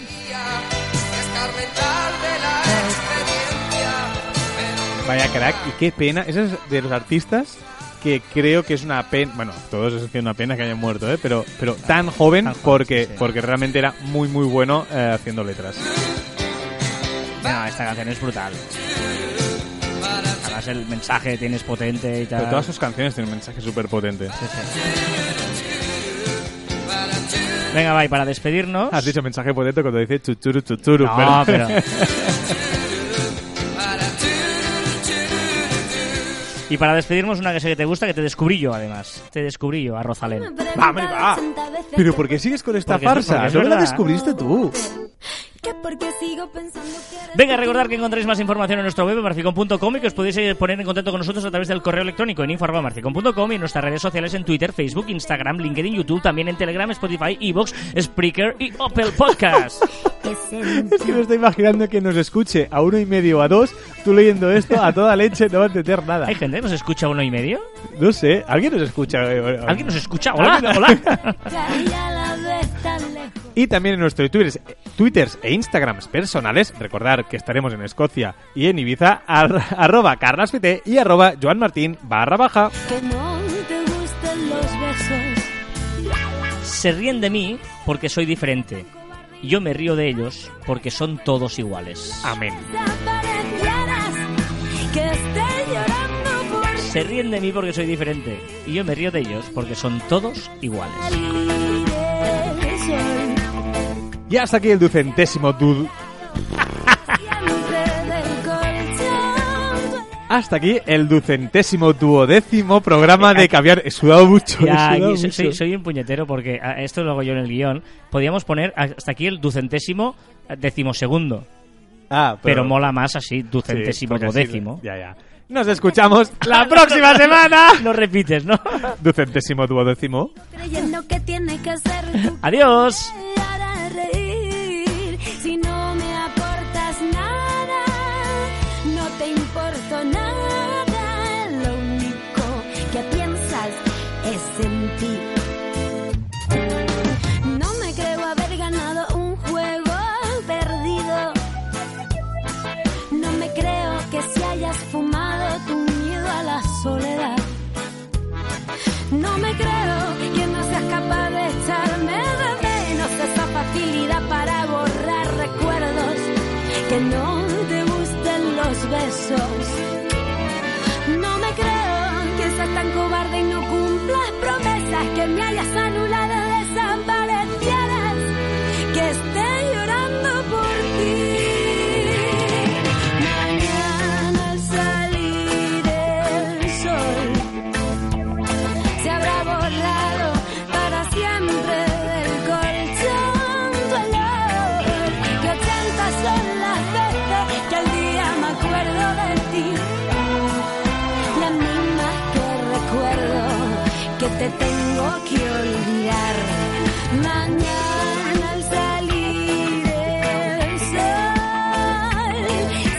Speaker 2: Vaya crack, y qué pena. Ese es de los artistas que creo que es una pena. Bueno, todos es que una pena que hayan muerto, ¿eh? Pero, pero tan joven
Speaker 1: Tan joven,
Speaker 2: porque,
Speaker 1: sí.
Speaker 2: porque realmente era muy, muy bueno eh, haciendo letras.
Speaker 1: No, esta canción es brutal. Además el mensaje que tienes potente y tal.
Speaker 2: Pero todas sus canciones tienen un mensaje súper potente.
Speaker 1: Sí, sí. Venga, va, y para despedirnos...
Speaker 2: Has dicho mensaje potente cuando dice chuchuru chuchuru.
Speaker 1: No, pero... (laughs) Y para despedirnos, una que sé que te gusta, que te descubrí yo, además. Te descubrí yo, a Rosalén.
Speaker 2: Va, hombre, va. Pero ¿por qué sigues con esta
Speaker 1: Porque
Speaker 2: farsa?
Speaker 1: porque es
Speaker 2: no la
Speaker 1: verdad.
Speaker 2: descubriste tú.
Speaker 5: Que porque sigo pensando que eres
Speaker 1: Venga, recordar que encontráis más información en nuestro web, marficon.com, y que os podéis eh, poner en contacto con nosotros a través del correo electrónico en info.marficon.com y en nuestras redes sociales en Twitter, Facebook, Instagram, LinkedIn, YouTube, también en Telegram, Spotify, Evox, Spreaker y Opel Podcast. (laughs)
Speaker 2: Es que me estoy imaginando que nos escuche a uno y medio o a dos, tú leyendo esto a toda leche, no va a entender nada.
Speaker 1: ¿Hay gente que nos escucha a uno y medio?
Speaker 2: No sé, ¿alguien nos escucha?
Speaker 1: ¿Alguien nos escucha? Hola, hola.
Speaker 5: Y
Speaker 2: también en nuestros twitters, twitters e instagrams personales, recordar que estaremos en Escocia y en Ibiza, ar- (laughs) arroba carlaspt y arroba joanmartin barra baja.
Speaker 5: Que no te gusten los besos.
Speaker 1: Se ríen de mí porque soy diferente. Y yo me río de ellos porque son todos iguales.
Speaker 2: Amén.
Speaker 1: Se ríen de mí porque soy diferente. Y yo me río de ellos porque son todos iguales.
Speaker 2: Y hasta aquí el ducentésimo du-
Speaker 5: Siempre del colchón.
Speaker 2: Hasta aquí el ducentésimo duodécimo programa de caviar. He sudado mucho, he sudado mucho.
Speaker 1: soy- soy un puñetero porque ah, esto lo hago yo en el guion. Podíamos poner hasta aquí el ducentésimo eh, decimosegundo.
Speaker 2: Ah,
Speaker 1: Pero mola más así,
Speaker 2: Sí,
Speaker 1: ducentésimo duodécimo.
Speaker 2: Ya, ya. Nos escuchamos (laughs) la próxima semana. (laughs)
Speaker 1: No repites, ¿no?
Speaker 2: Ducentésimo duodécimo.
Speaker 1: Adiós.
Speaker 5: Reír. Si no Que no te gusten los besos. No me creo que seas tan cobarde y no cumplas promesas. Que me hayas anulado, te tengo que olvidar. Mañana al salir el sol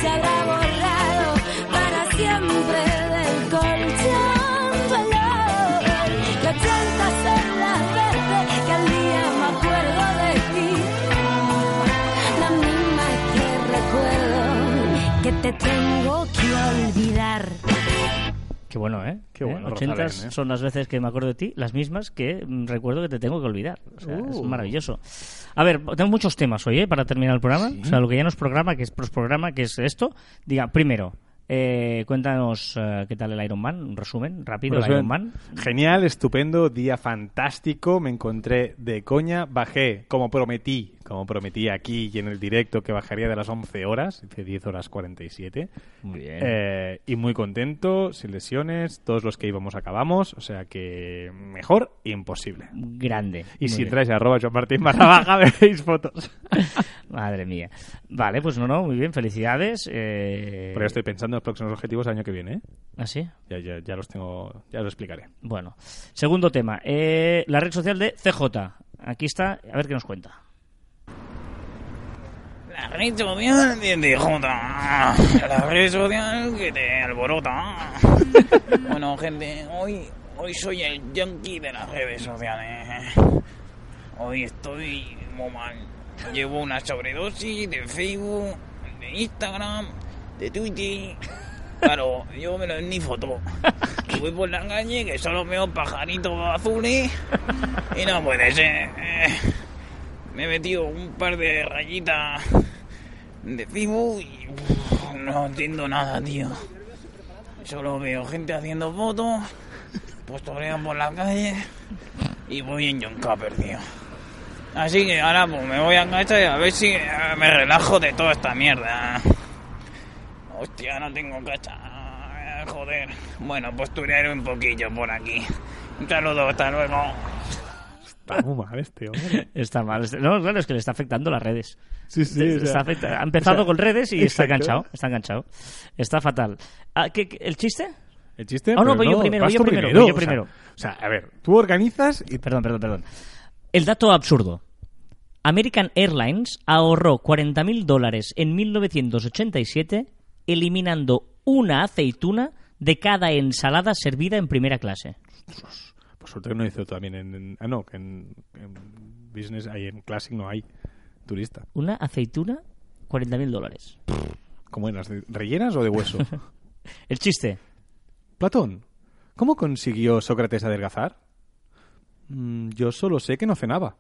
Speaker 5: se habrá borrado para siempre del colchón tu olor. Que ochenta son las veces que al día me acuerdo de ti. Las mismas que recuerdo que te tengo que olvidar.
Speaker 1: Qué bueno, ¿eh?
Speaker 2: Qué bueno,
Speaker 1: ¿Eh? 80
Speaker 2: Rosalén, ¿eh?
Speaker 1: son las veces que me acuerdo de ti, las mismas que mm, recuerdo que te tengo que olvidar. O sea, es
Speaker 2: Uh.
Speaker 1: maravilloso. A ver, tengo muchos temas hoy, ¿eh? Para terminar el programa. O sea, lo que ya no es programa, que es programa, que es esto. Diga, primero, eh, cuéntanos eh, qué tal el Iron Man, un resumen rápido Iron Man.
Speaker 2: Genial, estupendo, día fantástico. Me encontré de coña, bajé como prometí, como prometí aquí y en el directo que bajaría de las 11 horas, hice 10 horas 47.
Speaker 1: Muy bien.
Speaker 2: Eh, y muy contento, sin lesiones, todos los que íbamos acabamos, o sea que mejor imposible.
Speaker 1: Grande.
Speaker 2: Y
Speaker 1: Muy
Speaker 2: si a arroba Joan Martín barra baja (laughs) veréis fotos. (laughs)
Speaker 1: Madre mía. Vale, pues no, no, muy bien, felicidades. Eh...
Speaker 2: Porque estoy pensando en los próximos objetivos el año que viene. ¿eh?
Speaker 1: ¿Ah, sí?
Speaker 2: Ya, ya, ya los tengo, ya los explicaré.
Speaker 1: Bueno, segundo tema. eh, la red social de CJ. Aquí está, a ver qué nos cuenta.
Speaker 6: La red social de DJ. La red social que te alborota. (laughs) bueno, gente, hoy, hoy soy el yankee de las redes sociales. Hoy estoy muy mal. llevo una sobredosis de Facebook, de Instagram, de Twitter. Claro, yo me lo ni foto. Y voy por la calle que solo veo pajaritos azules y no puede ser. Me he metido un par de rayitas de Facebook y no entiendo nada, tío. Solo veo gente haciendo fotos, postorean por la calle y voy en John Capper, tío. Así que ahora pues me voy a casa y a ver si eh, me relajo de toda esta mierda. Hostia, no tengo cacha. Eh, Joder. Bueno, turearé un poquillo por aquí. Un saludo, hasta luego.
Speaker 2: Está muy mal este hombre. (laughs)
Speaker 1: Está mal. Este- No, claro, es que le está afectando las redes.
Speaker 2: Sí, sí.
Speaker 1: Le
Speaker 2: o sea,
Speaker 1: está afecta- Ha empezado
Speaker 2: o sea,
Speaker 1: con redes y está enganchado. Está enganchado. Está fatal. Ah, ¿qué- qué- ¿El chiste?
Speaker 2: El chiste.
Speaker 1: Ah, no, yo primero, voy yo primero, voy yo
Speaker 2: o sea,
Speaker 1: primero.
Speaker 2: O sea, a ver, tú organizas y
Speaker 1: Perdón, perdón, perdón. El dato absurdo. American Airlines ahorró 40.000 dólares en 1987 eliminando una aceituna de cada ensalada servida en primera clase.
Speaker 2: Por suerte que no hizo también en, en- Ah, no, que en, en Business, ahí en Classic no hay turista.
Speaker 1: Una aceituna, 40.000 dólares.
Speaker 2: ¿Cómo eras? ¿De ¿Rellenas o de hueso? (laughs)
Speaker 1: El chiste.
Speaker 2: Platón, ¿cómo consiguió Sócrates adelgazar? Mm, yo solo sé que no cenaba.